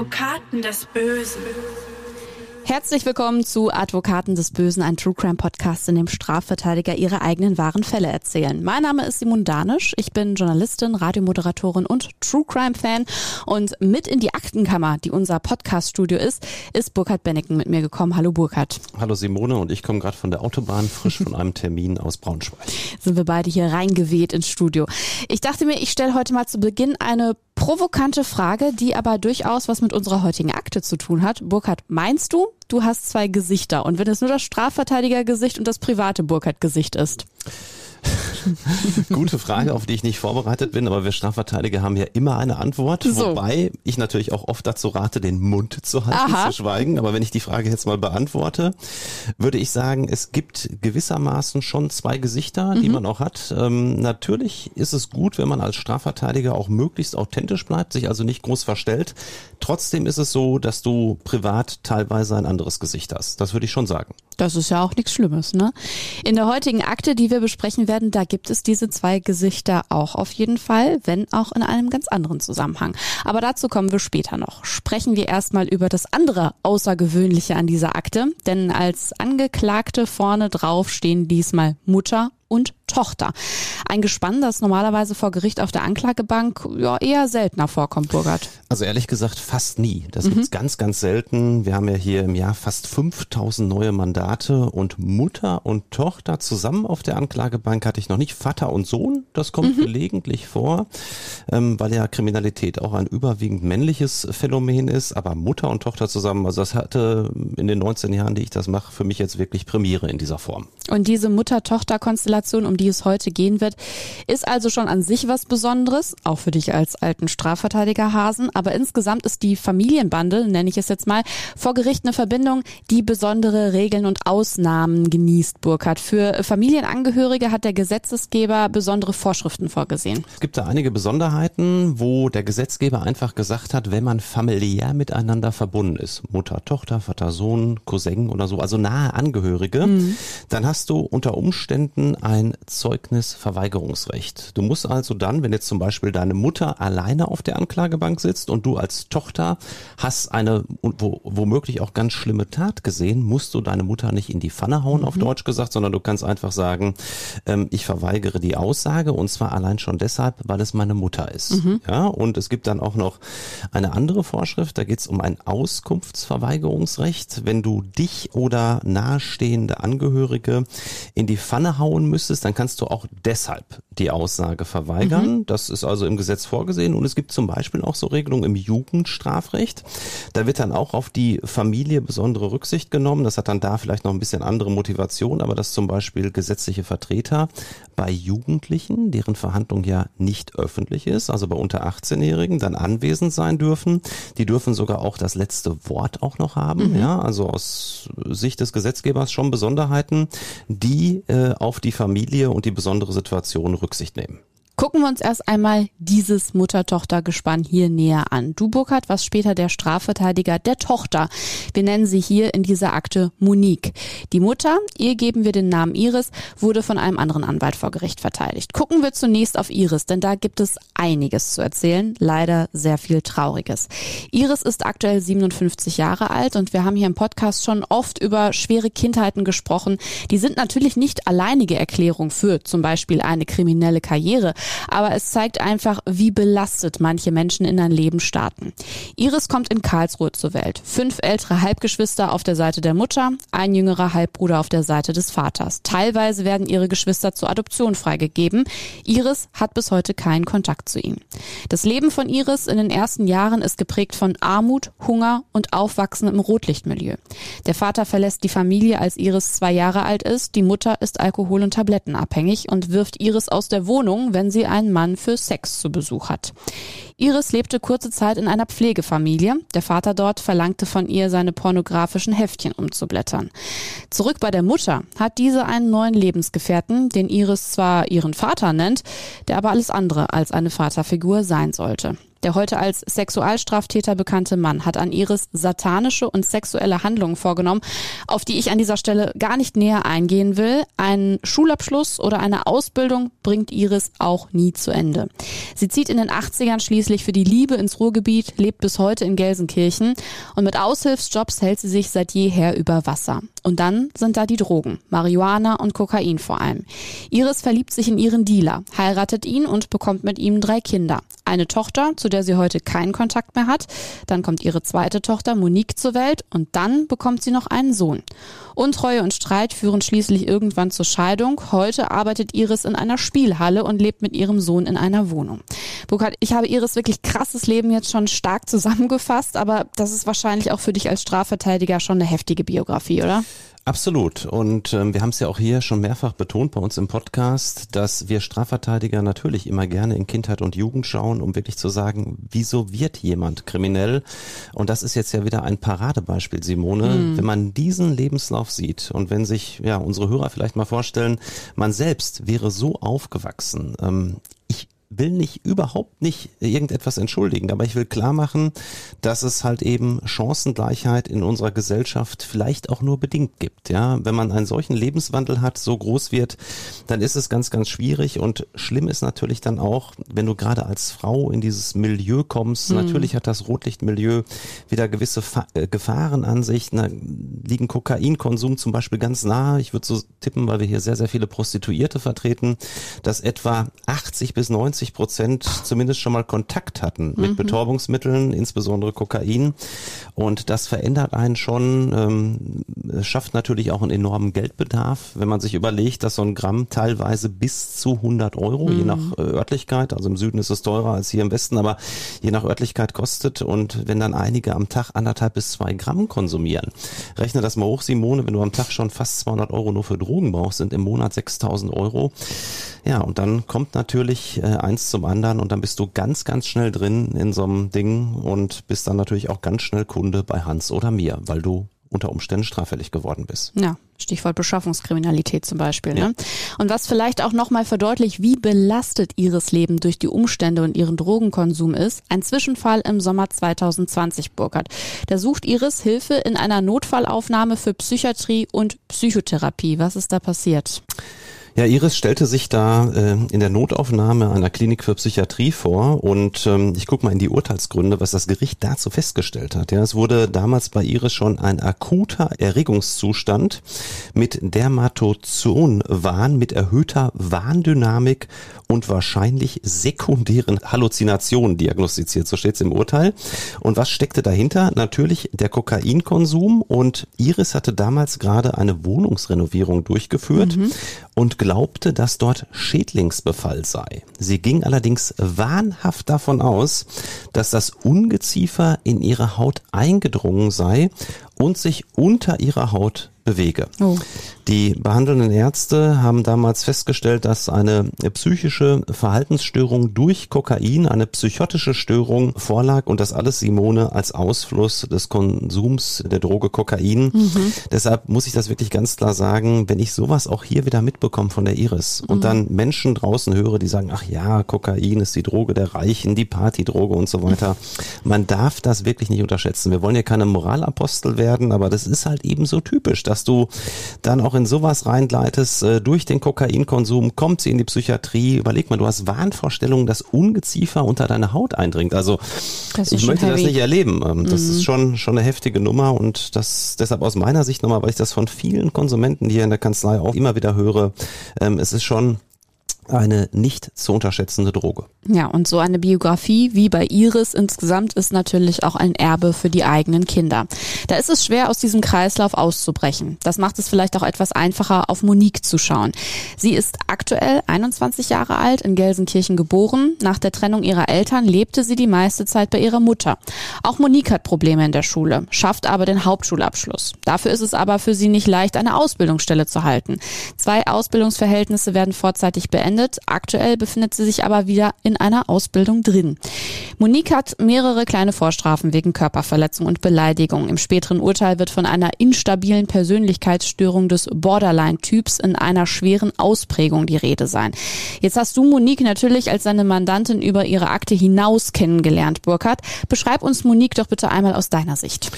Advokaten des Bösen. Herzlich willkommen zu Advokaten des Bösen, ein True Crime Podcast, in dem Strafverteidiger ihre eigenen wahren Fälle erzählen. Mein Name ist Simon Danisch, ich bin Journalistin, Radiomoderatorin und True Crime Fan und mit in die Aktenkammer, die unser Podcast-Studio ist, ist Burkhard Benneken mit mir gekommen. Hallo Burkhard. Hallo Simone und ich komme gerade von der Autobahn, frisch von einem Termin aus Braunschweig. Sind wir beide hier reingeweht ins Studio. Ich dachte mir, ich stelle heute mal zu Beginn eine provokante Frage, die aber durchaus was mit unserer heutigen Akte zu tun hat. Burkhard, meinst du, du hast zwei Gesichter und wenn es nur das Strafverteidigergesicht und das private Burkhard-Gesicht ist? Gute Frage, auf die ich nicht vorbereitet bin, aber wir Strafverteidiger haben ja immer eine Antwort, so. wobei ich natürlich auch oft dazu rate, den Mund zu halten, Aha. zu schweigen. Aber wenn ich die Frage jetzt mal beantworte, würde ich sagen, es gibt gewissermaßen schon zwei Gesichter, die mhm. man auch hat. Ähm, natürlich ist es gut, wenn man als Strafverteidiger auch möglichst authentisch bleibt, sich also nicht groß verstellt. Trotzdem ist es so, dass du privat teilweise ein anderes Gesicht hast. Das würde ich schon sagen. Das ist ja auch nichts Schlimmes, ne? In der heutigen Akte, die wir besprechen werden, da gibt es diese zwei Gesichter auch auf jeden Fall, wenn auch in einem ganz anderen Zusammenhang. Aber dazu kommen wir später noch. Sprechen wir erstmal über das andere Außergewöhnliche an dieser Akte, denn als Angeklagte vorne drauf stehen diesmal Mutter und Tochter. Ein Gespann, das normalerweise vor Gericht auf der Anklagebank ja eher seltener vorkommt, Burkhard. Also ehrlich gesagt fast nie. Das mhm. gibt's ganz, ganz selten. Wir haben ja hier im Jahr fast 5000 neue Mandate und Mutter und Tochter zusammen auf der Anklagebank hatte ich noch nicht. Vater und Sohn, das kommt mhm. gelegentlich vor, ähm, weil ja Kriminalität auch ein überwiegend männliches Phänomen ist. Aber Mutter und Tochter zusammen, also das hatte in den 19 Jahren, die ich das mache, für mich jetzt wirklich Premiere in dieser Form. Und diese Mutter-Tochter-Konstellation, um die es heute gehen wird, ist also schon an sich was Besonderes, auch für dich als alten Strafverteidiger Hasen. Aber insgesamt ist die Familienbande, nenne ich es jetzt mal, vor Gericht eine Verbindung, die besondere Regeln und Ausnahmen genießt, Burkhardt. Für Familienangehörige hat der Gesetzesgeber besondere Vorschriften vorgesehen. Es gibt da einige Besonderheiten, wo der Gesetzgeber einfach gesagt hat, wenn man familiär miteinander verbunden ist, Mutter, Tochter, Vater, Sohn, Cousin oder so, also nahe Angehörige, mhm. dann hast du unter Umständen ein Zeugnisverweigerungsrecht. Du musst also dann, wenn jetzt zum Beispiel deine Mutter alleine auf der Anklagebank sitzt und du als Tochter hast eine wo, womöglich auch ganz schlimme Tat gesehen, musst du deine Mutter nicht in die Pfanne hauen, mhm. auf Deutsch gesagt, sondern du kannst einfach sagen, ähm, ich verweigere die Aussage und zwar allein schon deshalb, weil es meine Mutter ist. Mhm. Ja, und es gibt dann auch noch eine andere Vorschrift, da geht es um ein Auskunftsverweigerungsrecht. Wenn du dich oder nahestehende Angehörige in die Pfanne hauen müsstest, dann kannst du auch deshalb die Aussage verweigern. Mhm. Das ist also im Gesetz vorgesehen. Und es gibt zum Beispiel auch so Regelungen im Jugendstrafrecht. Da wird dann auch auf die Familie besondere Rücksicht genommen. Das hat dann da vielleicht noch ein bisschen andere Motivation, aber dass zum Beispiel gesetzliche Vertreter bei Jugendlichen, deren Verhandlung ja nicht öffentlich ist, also bei unter 18-Jährigen, dann anwesend sein dürfen. Die dürfen sogar auch das letzte Wort auch noch haben. Mhm. Ja, also aus Sicht des Gesetzgebers schon Besonderheiten, die äh, auf die Familie und die besondere Situation Rücksicht nehmen. Gucken wir uns erst einmal dieses Mutter-Tochter-Gespann hier näher an. Du, Burkhard, was später der Strafverteidiger der Tochter. Wir nennen sie hier in dieser Akte Monique. Die Mutter, ihr geben wir den Namen Iris, wurde von einem anderen Anwalt vor Gericht verteidigt. Gucken wir zunächst auf Iris, denn da gibt es einiges zu erzählen. Leider sehr viel Trauriges. Iris ist aktuell 57 Jahre alt und wir haben hier im Podcast schon oft über schwere Kindheiten gesprochen. Die sind natürlich nicht alleinige Erklärung für zum Beispiel eine kriminelle Karriere aber es zeigt einfach, wie belastet manche Menschen in ein Leben starten. Iris kommt in Karlsruhe zur Welt. Fünf ältere Halbgeschwister auf der Seite der Mutter, ein jüngerer Halbbruder auf der Seite des Vaters. Teilweise werden ihre Geschwister zur Adoption freigegeben. Iris hat bis heute keinen Kontakt zu ihnen. Das Leben von Iris in den ersten Jahren ist geprägt von Armut, Hunger und Aufwachsen im Rotlichtmilieu. Der Vater verlässt die Familie, als Iris zwei Jahre alt ist. Die Mutter ist alkohol- und tablettenabhängig und wirft Iris aus der Wohnung, wenn sie einen Mann für Sex zu Besuch hat. Iris lebte kurze Zeit in einer Pflegefamilie. Der Vater dort verlangte von ihr, seine pornografischen Heftchen umzublättern. Zurück bei der Mutter hat diese einen neuen Lebensgefährten, den Iris zwar ihren Vater nennt, der aber alles andere als eine Vaterfigur sein sollte. Der heute als Sexualstraftäter bekannte Mann hat an Iris satanische und sexuelle Handlungen vorgenommen, auf die ich an dieser Stelle gar nicht näher eingehen will. Ein Schulabschluss oder eine Ausbildung bringt Iris auch nie zu Ende. Sie zieht in den 80ern schließlich für die Liebe ins Ruhrgebiet, lebt bis heute in Gelsenkirchen und mit Aushilfsjobs hält sie sich seit jeher über Wasser. Und dann sind da die Drogen, Marihuana und Kokain vor allem. Iris verliebt sich in ihren Dealer, heiratet ihn und bekommt mit ihm drei Kinder. Eine Tochter, zu der sie heute keinen Kontakt mehr hat. Dann kommt ihre zweite Tochter Monique zur Welt und dann bekommt sie noch einen Sohn. Untreue und Streit führen schließlich irgendwann zur Scheidung. Heute arbeitet Iris in einer Spielhalle und lebt mit ihrem Sohn in einer Wohnung. Burkhard, ich habe Iris wirklich krasses Leben jetzt schon stark zusammengefasst, aber das ist wahrscheinlich auch für dich als Strafverteidiger schon eine heftige Biografie, oder? Absolut. Und ähm, wir haben es ja auch hier schon mehrfach betont bei uns im Podcast, dass wir Strafverteidiger natürlich immer gerne in Kindheit und Jugend schauen, um wirklich zu sagen, wieso wird jemand kriminell? Und das ist jetzt ja wieder ein Paradebeispiel, Simone. Mhm. Wenn man diesen Lebenslauf sieht und wenn sich ja unsere Hörer vielleicht mal vorstellen, man selbst wäre so aufgewachsen. Ähm, ich will nicht überhaupt nicht irgendetwas entschuldigen, aber ich will klar machen, dass es halt eben Chancengleichheit in unserer Gesellschaft vielleicht auch nur bedingt gibt. Ja, wenn man einen solchen Lebenswandel hat, so groß wird, dann ist es ganz, ganz schwierig und schlimm ist natürlich dann auch, wenn du gerade als Frau in dieses Milieu kommst. Mhm. Natürlich hat das Rotlichtmilieu wieder gewisse Fa äh, Gefahren an sich. Da liegen Kokainkonsum zum Beispiel ganz nahe. Ich würde so tippen, weil wir hier sehr, sehr viele Prostituierte vertreten, dass etwa 80 bis 90 90 Prozent zumindest schon mal Kontakt hatten mit mhm. Betäubungsmitteln, insbesondere Kokain. Und das verändert einen schon, ähm, schafft natürlich auch einen enormen Geldbedarf, wenn man sich überlegt, dass so ein Gramm teilweise bis zu 100 Euro, mhm. je nach äh, Örtlichkeit, also im Süden ist es teurer als hier im Westen, aber je nach Örtlichkeit kostet. Und wenn dann einige am Tag anderthalb bis zwei Gramm konsumieren, rechne das mal hoch, Simone, wenn du am Tag schon fast 200 Euro nur für Drogen brauchst, sind im Monat 6000 Euro. Ja, und dann kommt natürlich äh, eins zum anderen und dann bist du ganz, ganz schnell drin in so einem Ding und bist dann natürlich auch ganz schnell Kunde bei Hans oder mir, weil du unter Umständen straffällig geworden bist. Ja, Stichwort Beschaffungskriminalität zum Beispiel. Ja. Ne? Und was vielleicht auch nochmal verdeutlicht, wie belastet ihres Leben durch die Umstände und ihren Drogenkonsum ist, ein Zwischenfall im Sommer 2020, Burkhardt. Da sucht Iris Hilfe in einer Notfallaufnahme für Psychiatrie und Psychotherapie. Was ist da passiert? Ja, Iris stellte sich da äh, in der Notaufnahme einer Klinik für Psychiatrie vor und ähm, ich gucke mal in die Urteilsgründe, was das Gericht dazu festgestellt hat. Ja, es wurde damals bei Iris schon ein akuter Erregungszustand mit Dermatozonwahn, mit erhöhter Warndynamik und wahrscheinlich sekundären Halluzinationen diagnostiziert. So steht es im Urteil. Und was steckte dahinter? Natürlich der Kokainkonsum und Iris hatte damals gerade eine Wohnungsrenovierung durchgeführt mhm. und glaubte, dass dort Schädlingsbefall sei. Sie ging allerdings wahnhaft davon aus, dass das Ungeziefer in ihre Haut eingedrungen sei und sich unter ihrer Haut bewege. Oh. Die behandelnden Ärzte haben damals festgestellt, dass eine psychische Verhaltensstörung durch Kokain, eine psychotische Störung vorlag und das alles Simone als Ausfluss des Konsums der Droge Kokain. Mhm. Deshalb muss ich das wirklich ganz klar sagen, wenn ich sowas auch hier wieder mitbekomme von der Iris und mhm. dann Menschen draußen höre, die sagen, ach ja, Kokain ist die Droge der Reichen, die Partydroge und so weiter. Man darf das wirklich nicht unterschätzen. Wir wollen ja keine Moralapostel werden, aber das ist halt eben so typisch, dass du dann auch in sowas reingleitest, äh, durch den Kokainkonsum kommt sie in die Psychiatrie. Überleg mal, du hast Wahnvorstellungen, dass Ungeziefer unter deine Haut eindringt. Also ich möchte heavy. das nicht erleben. Ähm, das mhm. ist schon, schon eine heftige Nummer und das deshalb aus meiner Sicht nochmal, weil ich das von vielen Konsumenten hier in der Kanzlei auch immer wieder höre, ähm, es ist schon eine nicht zu unterschätzende Droge. Ja, und so eine Biografie wie bei Iris insgesamt ist natürlich auch ein Erbe für die eigenen Kinder. Da ist es schwer, aus diesem Kreislauf auszubrechen. Das macht es vielleicht auch etwas einfacher, auf Monique zu schauen. Sie ist aktuell 21 Jahre alt, in Gelsenkirchen geboren. Nach der Trennung ihrer Eltern lebte sie die meiste Zeit bei ihrer Mutter. Auch Monique hat Probleme in der Schule, schafft aber den Hauptschulabschluss. Dafür ist es aber für sie nicht leicht, eine Ausbildungsstelle zu halten. Zwei Ausbildungsverhältnisse werden vorzeitig beendet beendet. Aktuell befindet sie sich aber wieder in einer Ausbildung drin. Monique hat mehrere kleine Vorstrafen wegen Körperverletzung und Beleidigung. Im späteren Urteil wird von einer instabilen Persönlichkeitsstörung des Borderline-Typs in einer schweren Ausprägung die Rede sein. Jetzt hast du Monique natürlich als seine Mandantin über ihre Akte hinaus kennengelernt, Burkhard. Beschreib uns Monique doch bitte einmal aus deiner Sicht.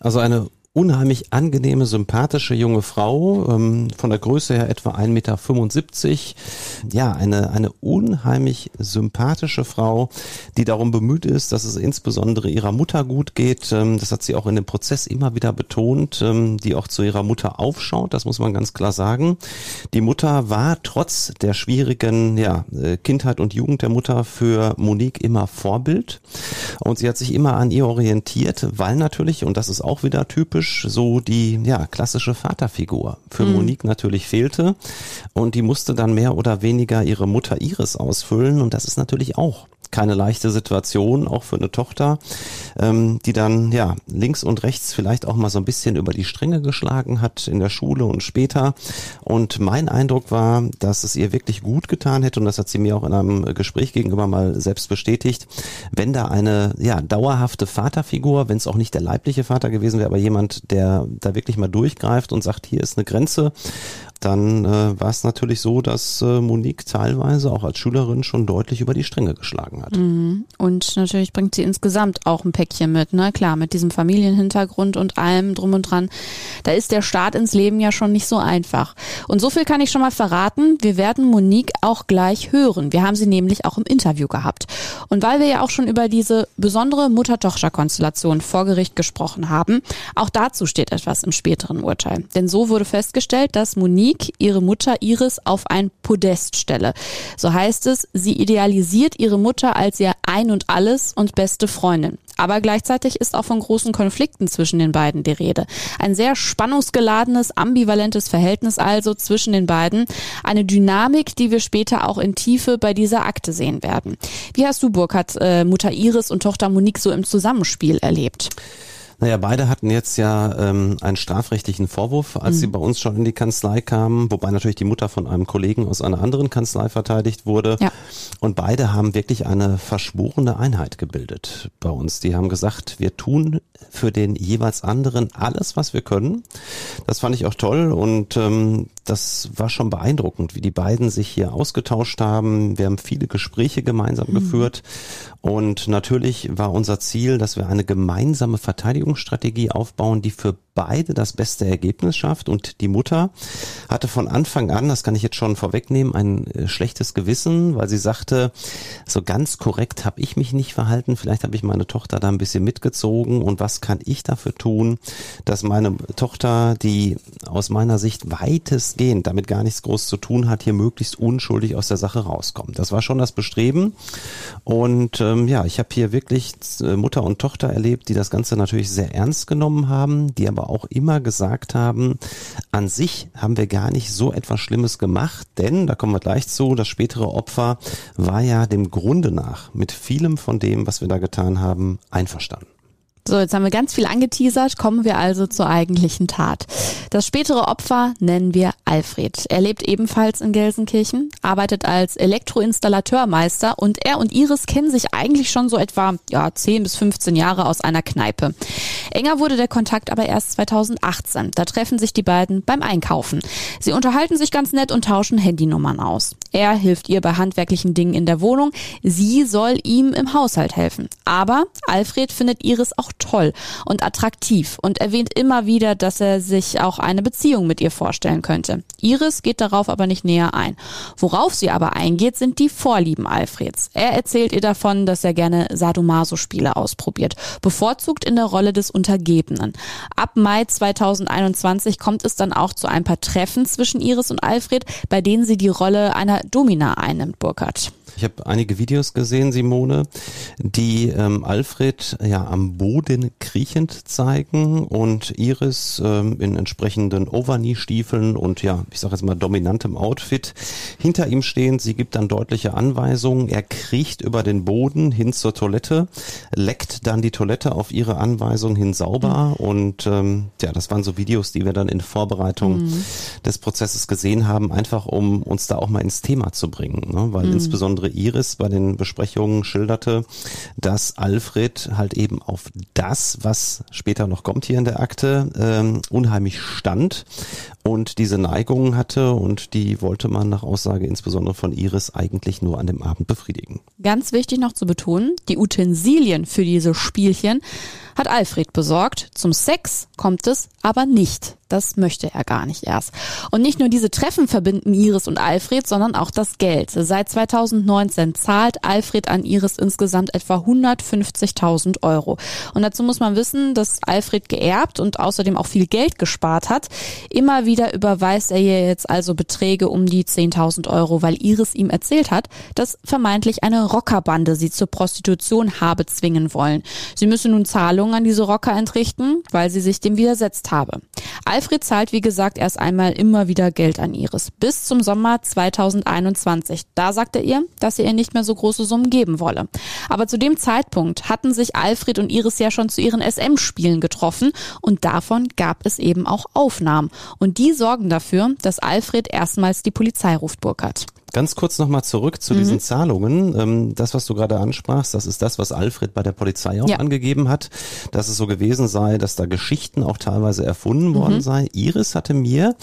Also eine unheimlich angenehme, sympathische junge Frau, ähm, von der Größe her etwa 1,75 Meter. Ja, eine, eine unheimlich sympathische Frau, die darum bemüht ist, dass es insbesondere ihrer Mutter gut geht. Ähm, das hat sie auch in dem Prozess immer wieder betont, ähm, die auch zu ihrer Mutter aufschaut, das muss man ganz klar sagen. Die Mutter war trotz der schwierigen ja, äh, Kindheit und Jugend der Mutter für Monique immer Vorbild. Und sie hat sich immer an ihr orientiert, weil natürlich, und das ist auch wieder typisch, typisch so die ja, klassische Vaterfigur. Für mhm. Monique natürlich fehlte und die musste dann mehr oder weniger ihre Mutter Iris ausfüllen und das ist natürlich auch keine leichte Situation, auch für eine Tochter, ähm, die dann ja links und rechts vielleicht auch mal so ein bisschen über die Stränge geschlagen hat in der Schule und später. Und mein Eindruck war, dass es ihr wirklich gut getan hätte, und das hat sie mir auch in einem Gespräch gegenüber mal selbst bestätigt, wenn da eine ja dauerhafte Vaterfigur, wenn es auch nicht der leibliche Vater gewesen wäre, aber jemand, der da wirklich mal durchgreift und sagt, hier ist eine Grenze dann äh, war es natürlich so, dass äh, Monique teilweise auch als Schülerin schon deutlich über die Stränge geschlagen hat. Mhm. Und natürlich bringt sie insgesamt auch ein Päckchen mit, ne? Klar, mit diesem Familienhintergrund und allem drum und dran. Da ist der Start ins Leben ja schon nicht so einfach. Und so viel kann ich schon mal verraten. Wir werden Monique auch gleich hören. Wir haben sie nämlich auch im Interview gehabt. Und weil wir ja auch schon über diese besondere Mutter-Tochter-Konstellation vor Gericht gesprochen haben, auch dazu steht etwas im späteren Urteil. Denn so wurde festgestellt, dass Monique Monique ihre Mutter Iris auf ein Podest stelle. So heißt es, sie idealisiert ihre Mutter als ihr Ein und Alles und beste Freundin. Aber gleichzeitig ist auch von großen Konflikten zwischen den beiden die Rede. Ein sehr spannungsgeladenes, ambivalentes Verhältnis also zwischen den beiden. Eine Dynamik, die wir später auch in Tiefe bei dieser Akte sehen werden. Wie hast du, Burkhard, äh, Mutter Iris und Tochter Monique so im Zusammenspiel erlebt? Naja, beide hatten jetzt ja ähm, einen strafrechtlichen Vorwurf, als mhm. sie bei uns schon in die Kanzlei kamen, wobei natürlich die Mutter von einem Kollegen aus einer anderen Kanzlei verteidigt wurde. Ja. Und beide haben wirklich eine verschworene Einheit gebildet bei uns. Die haben gesagt, wir tun für den jeweils anderen alles, was wir können. Das fand ich auch toll und ähm, das war schon beeindruckend, wie die beiden sich hier ausgetauscht haben. Wir haben viele Gespräche gemeinsam mhm. geführt und natürlich war unser Ziel, dass wir eine gemeinsame Verteidigungsstrategie aufbauen, die für beide das beste Ergebnis schafft. Und die Mutter hatte von Anfang an, das kann ich jetzt schon vorwegnehmen, ein äh, schlechtes Gewissen, weil sie sagte, so ganz korrekt habe ich mich nicht verhalten. Vielleicht habe ich meine Tochter da ein bisschen mitgezogen. Und was kann ich dafür tun, dass meine Tochter, die aus meiner Sicht weitestgehend damit gar nichts groß zu tun hat, hier möglichst unschuldig aus der Sache rauskommt. Das war schon das Bestreben. Und ähm, ja, ich habe hier wirklich äh, Mutter und Tochter erlebt, die das Ganze natürlich sehr ernst genommen haben, die aber aber auch immer gesagt haben, an sich haben wir gar nicht so etwas Schlimmes gemacht, denn, da kommen wir gleich zu, das spätere Opfer war ja dem Grunde nach mit vielem von dem, was wir da getan haben, einverstanden. So, jetzt haben wir ganz viel angeteasert, kommen wir also zur eigentlichen Tat. Das spätere Opfer nennen wir Alfred. Er lebt ebenfalls in Gelsenkirchen, arbeitet als Elektroinstallateurmeister und er und Iris kennen sich eigentlich schon so etwa ja, 10 bis 15 Jahre aus einer Kneipe. Enger wurde der Kontakt aber erst 2018. Da treffen sich die beiden beim Einkaufen. Sie unterhalten sich ganz nett und tauschen Handynummern aus. Er hilft ihr bei handwerklichen Dingen in der Wohnung, sie soll ihm im Haushalt helfen. Aber Alfred findet Iris auch toll und attraktiv und erwähnt immer wieder, dass er sich auch eine Beziehung mit ihr vorstellen könnte. Iris geht darauf aber nicht näher ein. Worauf sie aber eingeht, sind die Vorlieben Alfreds. Er erzählt ihr davon, dass er gerne Sadomaso-Spiele ausprobiert, bevorzugt in der Rolle des Untergebenen. Ab Mai 2021 kommt es dann auch zu ein paar Treffen zwischen Iris und Alfred, bei denen sie die Rolle einer Domina einnimmt, Burkhardt. Ich habe einige Videos gesehen, Simone, die ähm, Alfred ja am Boden kriechend zeigen und Iris ähm, in entsprechenden Overknee-Stiefeln und ja, ich sage jetzt mal dominantem Outfit hinter ihm stehend. Sie gibt dann deutliche Anweisungen. Er kriecht über den Boden hin zur Toilette, leckt dann die Toilette auf ihre Anweisung hin sauber mhm. und ähm, ja, das waren so Videos, die wir dann in Vorbereitung mhm. des Prozesses gesehen haben, einfach um uns da auch mal ins Thema zu bringen, ne? weil mhm. insbesondere insbesondere Iris bei den Besprechungen schilderte, dass Alfred halt eben auf das, was später noch kommt hier in der Akte, ähm, unheimlich stand und diese Neigungen hatte und die wollte man nach Aussage insbesondere von Iris eigentlich nur an dem Abend befriedigen. Ganz wichtig noch zu betonen, die Utensilien für diese Spielchen hat Alfred besorgt. Zum Sex kommt es aber nicht. Das möchte er gar nicht erst. Und nicht nur diese Treffen verbinden Iris und Alfred, sondern auch das Geld. Seit 2019 zahlt Alfred an Iris insgesamt etwa 150.000 Euro. Und dazu muss man wissen, dass Alfred geerbt und außerdem auch viel Geld gespart hat. Immer wieder überweist er ihr jetzt also Beträge um die 10.000 Euro, weil Iris ihm erzählt hat, dass vermeintlich eine Rockerbande sie zur Prostitution habe zwingen wollen. Sie müsse nun Zahlungen an diese Rocker entrichten, weil sie sich dem widersetzt habe. Alfred zahlt, wie gesagt, erst einmal immer wieder Geld an Iris. Bis zum Sommer 2021. Da sagt er ihr, dass er ihr nicht mehr so große Summen geben wolle. Aber zu dem Zeitpunkt hatten sich Alfred und Iris ja schon zu ihren SM-Spielen getroffen und davon gab es eben auch Aufnahmen. Und die sorgen dafür, dass Alfred erstmals die Polizei ruft Burkhardt. Ganz kurz nochmal zurück zu mhm. diesen Zahlungen. Ähm, das, was du gerade ansprachst, das ist das, was Alfred bei der Polizei auch ja. angegeben hat, dass es so gewesen sei, dass da Geschichten auch teilweise erfunden mhm. worden sei. Iris hatte mir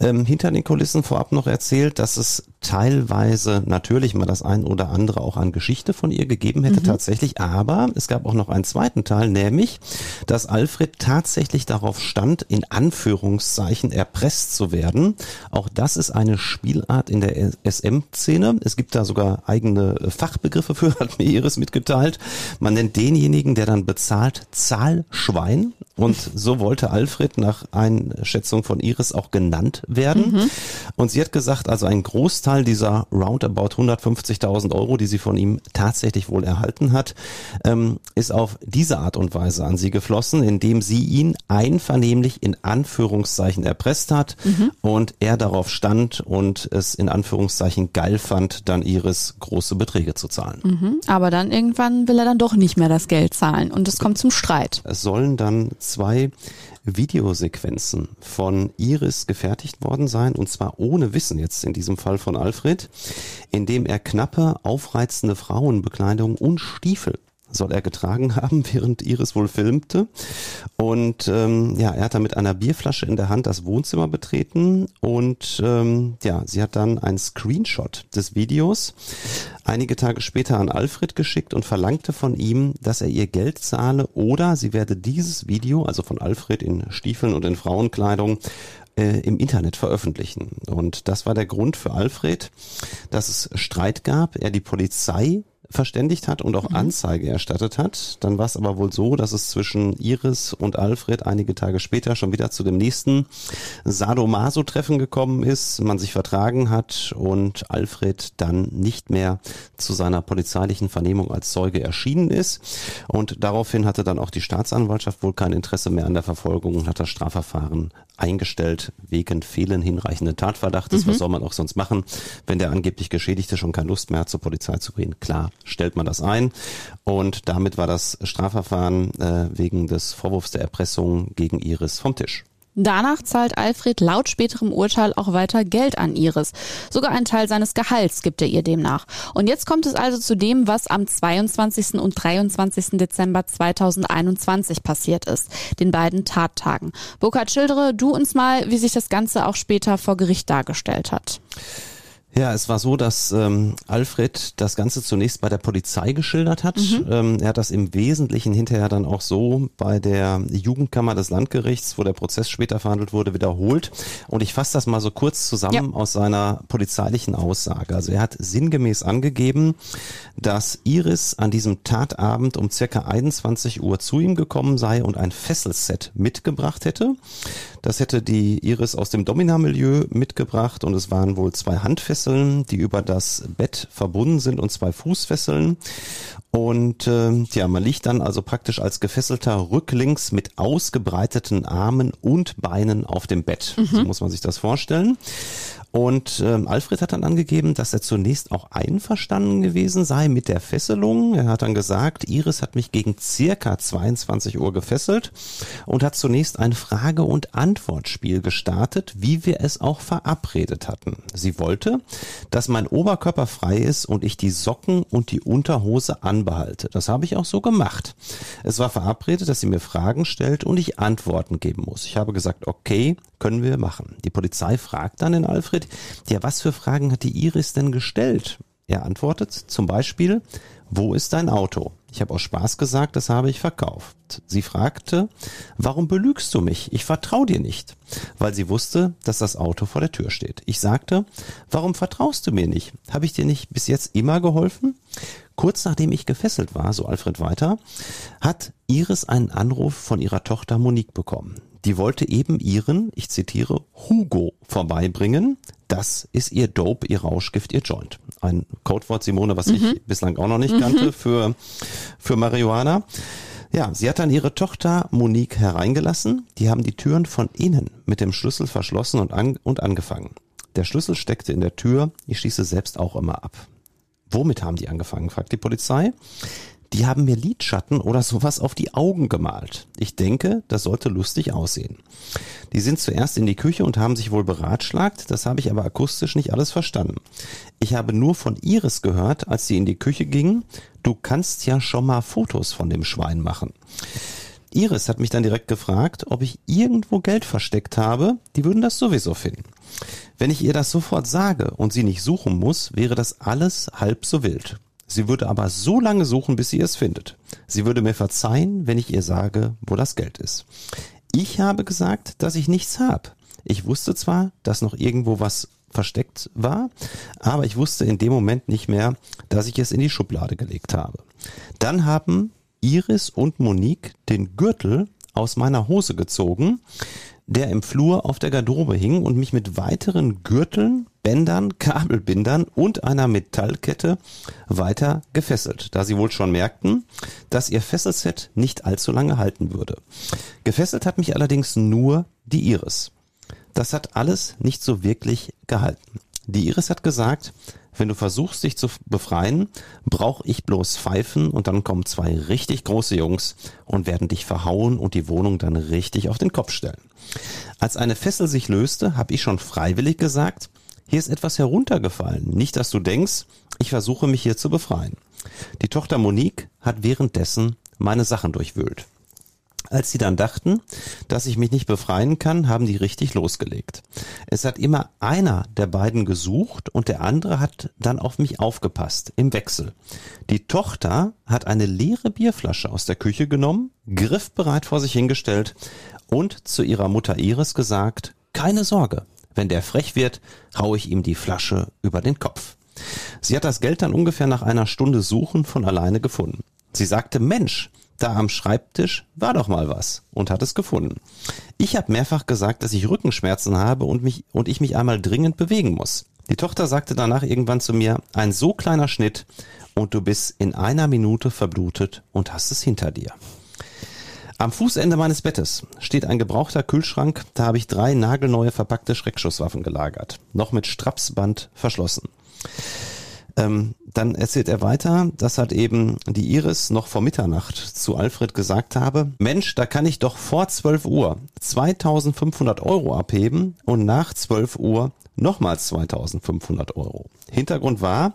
ähm, hinter den Kulissen vorab noch erzählt, dass es teilweise natürlich mal das ein oder andere auch an Geschichte von ihr gegeben hätte mhm. tatsächlich, aber es gab auch noch einen zweiten Teil, nämlich, dass Alfred tatsächlich darauf stand, in Anführungszeichen erpresst zu werden. Auch das ist eine Spielart in der SM-Szene. Es gibt da sogar eigene Fachbegriffe für, hat mir Iris mitgeteilt. Man nennt denjenigen, der dann bezahlt, Zahlschwein. Und so wollte Alfred nach Einschätzung von Iris auch genannt werden. Mhm. Und sie hat gesagt, also ein Großteil dieser roundabout 150.000 Euro, die sie von ihm tatsächlich wohl erhalten hat, ähm, ist auf diese Art und Weise an sie geflossen, indem sie ihn einvernehmlich in Anführungszeichen erpresst hat mhm. und er darauf stand und es in Anführungszeichen geil fand, dann Iris große Beträge zu zahlen. Mhm. Aber dann irgendwann will er dann doch nicht mehr das Geld zahlen und es kommt zum Streit. Es sollen dann zwei Videosequenzen von Iris gefertigt worden sein, und zwar ohne Wissen jetzt in diesem Fall von Alfred, in dem er knappe, aufreizende Frauenbekleidung und Stiefel soll er getragen haben, während Iris wohl filmte. Und ähm, ja, er hat dann mit einer Bierflasche in der Hand das Wohnzimmer betreten und ähm, ja, sie hat dann einen Screenshot des Videos einige Tage später an Alfred geschickt und verlangte von ihm, dass er ihr Geld zahle oder sie werde dieses Video, also von Alfred in Stiefeln und in Frauenkleidung, äh, im Internet veröffentlichen. Und das war der Grund für Alfred, dass es Streit gab, er die Polizei verständigt hat und auch mhm. Anzeige erstattet hat. Dann war es aber wohl so, dass es zwischen Iris und Alfred einige Tage später schon wieder zu dem nächsten Sadomaso-Treffen gekommen ist, man sich vertragen hat und Alfred dann nicht mehr zu seiner polizeilichen Vernehmung als Zeuge erschienen ist. Und daraufhin hatte dann auch die Staatsanwaltschaft wohl kein Interesse mehr an der Verfolgung und hat das Strafverfahren eingestellt wegen Fehlen hinreichenden Tatverdachtes. Mhm. Was soll man auch sonst machen, wenn der angeblich Geschädigte schon keine Lust mehr hat, zur Polizei zu gehen? Klar, stellt man das ein. Und damit war das Strafverfahren äh, wegen des Vorwurfs der Erpressung gegen Iris vom Tisch. Danach zahlt Alfred laut späterem Urteil auch weiter Geld an Iris. Sogar einen Teil seines Gehalts gibt er ihr demnach. Und jetzt kommt es also zu dem, was am 22. und 23. Dezember 2021 passiert ist, den beiden Tattagen. Burkhard, schildere du uns mal, wie sich das Ganze auch später vor Gericht dargestellt hat. Ja, es war so, dass ähm, Alfred das Ganze zunächst bei der Polizei geschildert hat. Mhm. Ähm, er hat das im Wesentlichen hinterher dann auch so bei der Jugendkammer des Landgerichts, wo der Prozess später verhandelt wurde, wiederholt. Und ich fasse das mal so kurz zusammen ja. aus seiner polizeilichen Aussage. Also er hat sinngemäß angegeben, dass Iris an diesem Tatabend um circa 21 Uhr zu ihm gekommen sei und ein Fesselset mitgebracht hätte. Das hätte die Iris aus dem Domina-Milieu mitgebracht und es waren wohl zwei Handfesseln, die über das Bett verbunden sind und zwei Fußfesseln. Und äh, ja, man liegt dann also praktisch als gefesselter rücklings mit ausgebreiteten Armen und Beinen auf dem Bett. Mhm. So muss man sich das vorstellen. Und ähm, Alfred hat dann angegeben, dass er zunächst auch einverstanden gewesen sei mit der Fesselung. Er hat dann gesagt, Iris hat mich gegen circa 22 Uhr gefesselt und hat zunächst ein Frage- und Antwortspiel gestartet, wie wir es auch verabredet hatten. Sie wollte, dass mein Oberkörper frei ist und ich die Socken und die Unterhose anbehalte. Das habe ich auch so gemacht. Es war verabredet, dass sie mir Fragen stellt und ich Antworten geben muss. Ich habe gesagt, okay, können wir machen. Die Polizei fragt dann den Alfred, Ja, was für Fragen hat die Iris denn gestellt? Er antwortet zum Beispiel, wo ist dein Auto? Ich habe aus Spaß gesagt, das habe ich verkauft. Sie fragte, warum belügst du mich? Ich vertraue dir nicht. Weil sie wusste, dass das Auto vor der Tür steht. Ich sagte, warum vertraust du mir nicht? Habe ich dir nicht bis jetzt immer geholfen? Kurz nachdem ich gefesselt war, so Alfred weiter, hat Iris einen Anruf von ihrer Tochter Monique bekommen. Die wollte eben ihren, ich zitiere, Hugo vorbeibringen. Das ist ihr Dope, ihr Rauschgift, ihr Joint. Ein Codewort, Simone, was mhm. ich bislang auch noch nicht mhm. kannte für, für Marihuana. Ja, sie hat dann ihre Tochter Monique hereingelassen. Die haben die Türen von innen mit dem Schlüssel verschlossen und, an, und angefangen. Der Schlüssel steckte in der Tür. Ich schließe selbst auch immer ab. Womit haben die angefangen, fragt die Polizei die haben mir Lidschatten oder sowas auf die Augen gemalt. Ich denke, das sollte lustig aussehen. Die sind zuerst in die Küche und haben sich wohl beratschlagt, das habe ich aber akustisch nicht alles verstanden. Ich habe nur von Iris gehört, als sie in die Küche gingen, du kannst ja schon mal Fotos von dem Schwein machen. Iris hat mich dann direkt gefragt, ob ich irgendwo Geld versteckt habe, die würden das sowieso finden. Wenn ich ihr das sofort sage und sie nicht suchen muss, wäre das alles halb so wild. Sie würde aber so lange suchen, bis sie es findet. Sie würde mir verzeihen, wenn ich ihr sage, wo das Geld ist. Ich habe gesagt, dass ich nichts habe. Ich wusste zwar, dass noch irgendwo was versteckt war, aber ich wusste in dem Moment nicht mehr, dass ich es in die Schublade gelegt habe. Dann haben Iris und Monique den Gürtel aus meiner Hose gezogen, der im Flur auf der Garderobe hing und mich mit weiteren Gürteln, Bändern, Kabelbindern und einer Metallkette weiter gefesselt, da sie wohl schon merkten, dass ihr Fesselset nicht allzu lange halten würde. Gefesselt hat mich allerdings nur die Iris. Das hat alles nicht so wirklich gehalten. Die Iris hat gesagt, wenn du versuchst, dich zu befreien, brauche ich bloß pfeifen und dann kommen zwei richtig große Jungs und werden dich verhauen und die Wohnung dann richtig auf den Kopf stellen. Als eine Fessel sich löste, habe ich schon freiwillig gesagt, hier ist etwas heruntergefallen. Nicht, dass du denkst, ich versuche mich hier zu befreien. Die Tochter Monique hat währenddessen meine Sachen durchwühlt. Als sie dann dachten, dass ich mich nicht befreien kann, haben die richtig losgelegt. Es hat immer einer der beiden gesucht und der andere hat dann auf mich aufgepasst, im Wechsel. Die Tochter hat eine leere Bierflasche aus der Küche genommen, griffbereit vor sich hingestellt und zu ihrer Mutter Iris gesagt, keine Sorge, wenn der frech wird, hau ich ihm die Flasche über den Kopf. Sie hat das Geld dann ungefähr nach einer Stunde Suchen von alleine gefunden. Sie sagte, Mensch, da am Schreibtisch war doch mal was und hat es gefunden. Ich habe mehrfach gesagt, dass ich Rückenschmerzen habe und mich und ich mich einmal dringend bewegen muss. Die Tochter sagte danach irgendwann zu mir, ein so kleiner Schnitt und du bist in einer Minute verblutet und hast es hinter dir. Am Fußende meines Bettes steht ein gebrauchter Kühlschrank, da habe ich drei nagelneue verpackte Schreckschusswaffen gelagert, noch mit Strapsband verschlossen. Ähm, dann erzählt er weiter, dass hat eben die Iris noch vor Mitternacht zu Alfred gesagt habe, Mensch, da kann ich doch vor 12 Uhr 2500 Euro abheben und nach 12 Uhr nochmals 2500 Euro. Hintergrund war,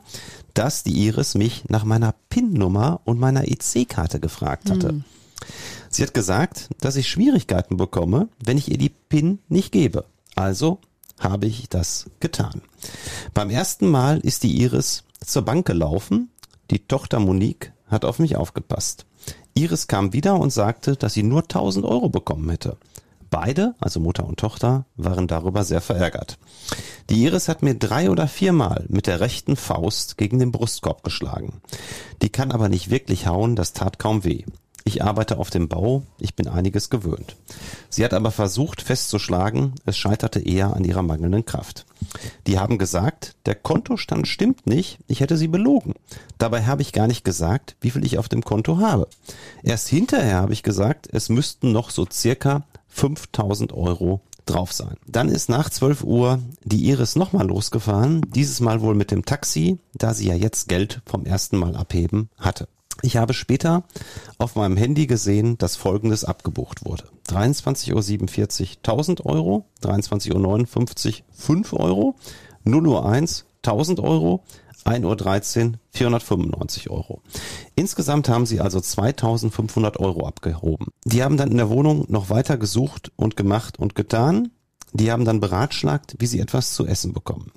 dass die Iris mich nach meiner PIN-Nummer und meiner EC-Karte gefragt hatte. Hm. Sie hat gesagt, dass ich Schwierigkeiten bekomme, wenn ich ihr die PIN nicht gebe. Also habe ich das getan. Beim ersten Mal ist die Iris zur Bank gelaufen. Die Tochter Monique hat auf mich aufgepasst. Iris kam wieder und sagte, dass sie nur 1000 Euro bekommen hätte. Beide, also Mutter und Tochter, waren darüber sehr verärgert. Die Iris hat mir drei oder viermal mit der rechten Faust gegen den Brustkorb geschlagen. Die kann aber nicht wirklich hauen, das tat kaum weh. Ich arbeite auf dem Bau, ich bin einiges gewöhnt. Sie hat aber versucht festzuschlagen, es scheiterte eher an ihrer mangelnden Kraft. Die haben gesagt, der Kontostand stimmt nicht, ich hätte sie belogen. Dabei habe ich gar nicht gesagt, wie viel ich auf dem Konto habe. Erst hinterher habe ich gesagt, es müssten noch so circa 5000 Euro drauf sein. Dann ist nach 12 Uhr die Iris nochmal losgefahren, dieses Mal wohl mit dem Taxi, da sie ja jetzt Geld vom ersten Mal abheben hatte. Ich habe später auf meinem Handy gesehen, dass folgendes abgebucht wurde. 23.47 Uhr 1000 Euro, 23.59 Uhr 5 Euro, 0 Uhr 1 1000 Euro, 1.13 Uhr 495 Euro. Insgesamt haben sie also 2500 Euro abgehoben. Die haben dann in der Wohnung noch weiter gesucht und gemacht und getan. Die haben dann beratschlagt, wie sie etwas zu essen bekommen.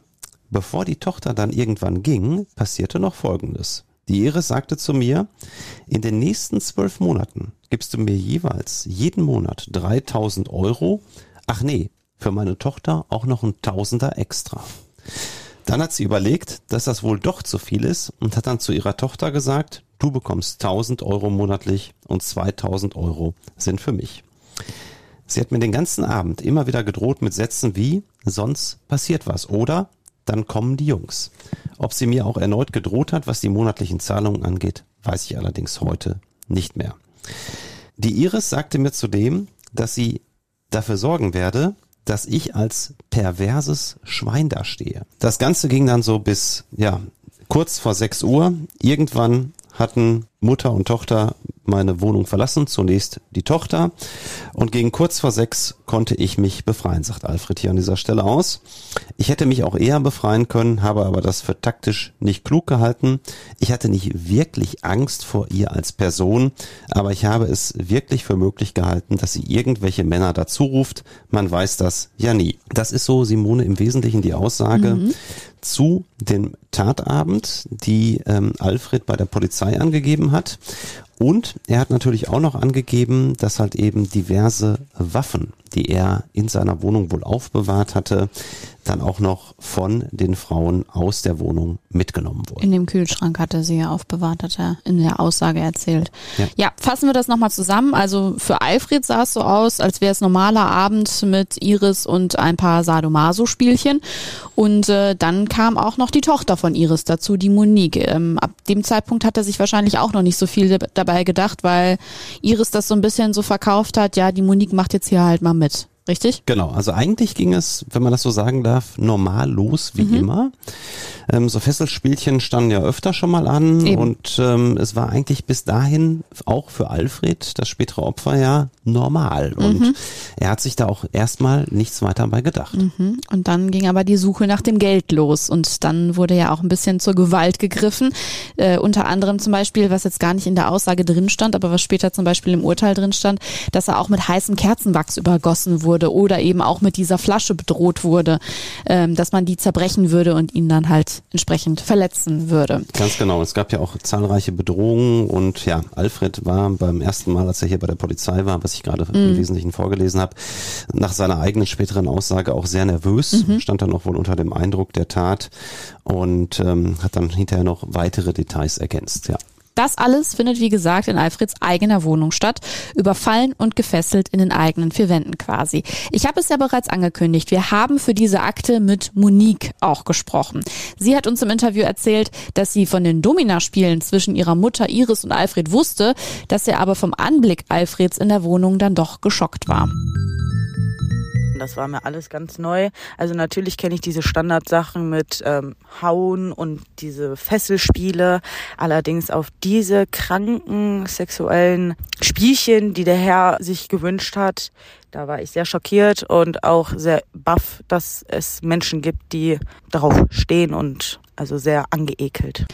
Bevor die Tochter dann irgendwann ging, passierte noch Folgendes. Die Iris sagte zu mir, in den nächsten zwölf Monaten gibst du mir jeweils jeden Monat 3000 Euro. Ach nee, für meine Tochter auch noch ein Tausender extra. Dann hat sie überlegt, dass das wohl doch zu viel ist und hat dann zu ihrer Tochter gesagt, du bekommst 1000 Euro monatlich und 2000 Euro sind für mich. Sie hat mir den ganzen Abend immer wieder gedroht mit Sätzen wie, sonst passiert was oder dann kommen die Jungs. Ob sie mir auch erneut gedroht hat, was die monatlichen Zahlungen angeht, weiß ich allerdings heute nicht mehr. Die Iris sagte mir zudem, dass sie dafür sorgen werde, dass ich als perverses Schwein dastehe. Das Ganze ging dann so bis, ja, kurz vor 6 Uhr. Irgendwann hatten Mutter und Tochter meine Wohnung verlassen, zunächst die Tochter. Und gegen kurz vor sechs konnte ich mich befreien, sagt Alfred hier an dieser Stelle aus. Ich hätte mich auch eher befreien können, habe aber das für taktisch nicht klug gehalten. Ich hatte nicht wirklich Angst vor ihr als Person, aber ich habe es wirklich für möglich gehalten, dass sie irgendwelche Männer dazu ruft. Man weiß das ja nie. Das ist so, Simone, im Wesentlichen die Aussage mhm. zu dem Tatabend, die ähm, Alfred bei der Polizei angegeben hat. Und er hat natürlich auch noch angegeben, dass halt eben diverse Waffen, die er in seiner Wohnung wohl aufbewahrt hatte, dann auch noch von den Frauen aus der Wohnung mitgenommen wurden. In dem Kühlschrank hatte sie ja aufbewahrt, hat er in der Aussage erzählt. Ja, ja fassen wir das nochmal zusammen. Also für Alfred sah es so aus, als wäre es normaler Abend mit Iris und ein paar Sadomaso-Spielchen. Und äh, dann kam auch noch die Tochter von Iris dazu, die Monique. Ähm, ab dem Zeitpunkt hat er sich wahrscheinlich auch noch nicht so viel dabei gedacht, weil Iris das so ein bisschen so verkauft hat, ja, die Monique macht jetzt hier halt mal mit. Richtig? Genau, also eigentlich ging es, wenn man das so sagen darf, normal los wie mhm. immer. Ähm, so Fesselspielchen standen ja öfter schon mal an Eben. und ähm, es war eigentlich bis dahin auch für Alfred, das spätere Opfer, ja normal. Und mhm. er hat sich da auch erstmal nichts weiter bei gedacht. Mhm. Und dann ging aber die Suche nach dem Geld los und dann wurde ja auch ein bisschen zur Gewalt gegriffen. Äh, unter anderem zum Beispiel, was jetzt gar nicht in der Aussage drin stand, aber was später zum Beispiel im Urteil drin stand, dass er auch mit heißem Kerzenwachs übergossen wurde oder eben auch mit dieser Flasche bedroht wurde, ähm, dass man die zerbrechen würde und ihn dann halt entsprechend verletzen würde. Ganz genau. Es gab ja auch zahlreiche Bedrohungen und ja, Alfred war beim ersten Mal, als er hier bei der Polizei war, was ich gerade mhm. im Wesentlichen vorgelesen habe, nach seiner eigenen späteren Aussage auch sehr nervös, mhm. stand dann auch wohl unter dem Eindruck der Tat und ähm, hat dann hinterher noch weitere Details ergänzt, ja. Das alles findet, wie gesagt, in Alfreds eigener Wohnung statt, überfallen und gefesselt in den eigenen vier Wänden quasi. Ich habe es ja bereits angekündigt, wir haben für diese Akte mit Monique auch gesprochen. Sie hat uns im Interview erzählt, dass sie von den Domina-Spielen zwischen ihrer Mutter Iris und Alfred wusste, dass er aber vom Anblick Alfreds in der Wohnung dann doch geschockt war. Das war mir alles ganz neu. Also natürlich kenne ich diese Standardsachen mit ähm, Hauen und diese Fesselspiele. Allerdings auf diese kranken sexuellen Spielchen, die der Herr sich gewünscht hat, da war ich sehr schockiert und auch sehr baff, dass es Menschen gibt, die darauf stehen und also sehr angeekelt.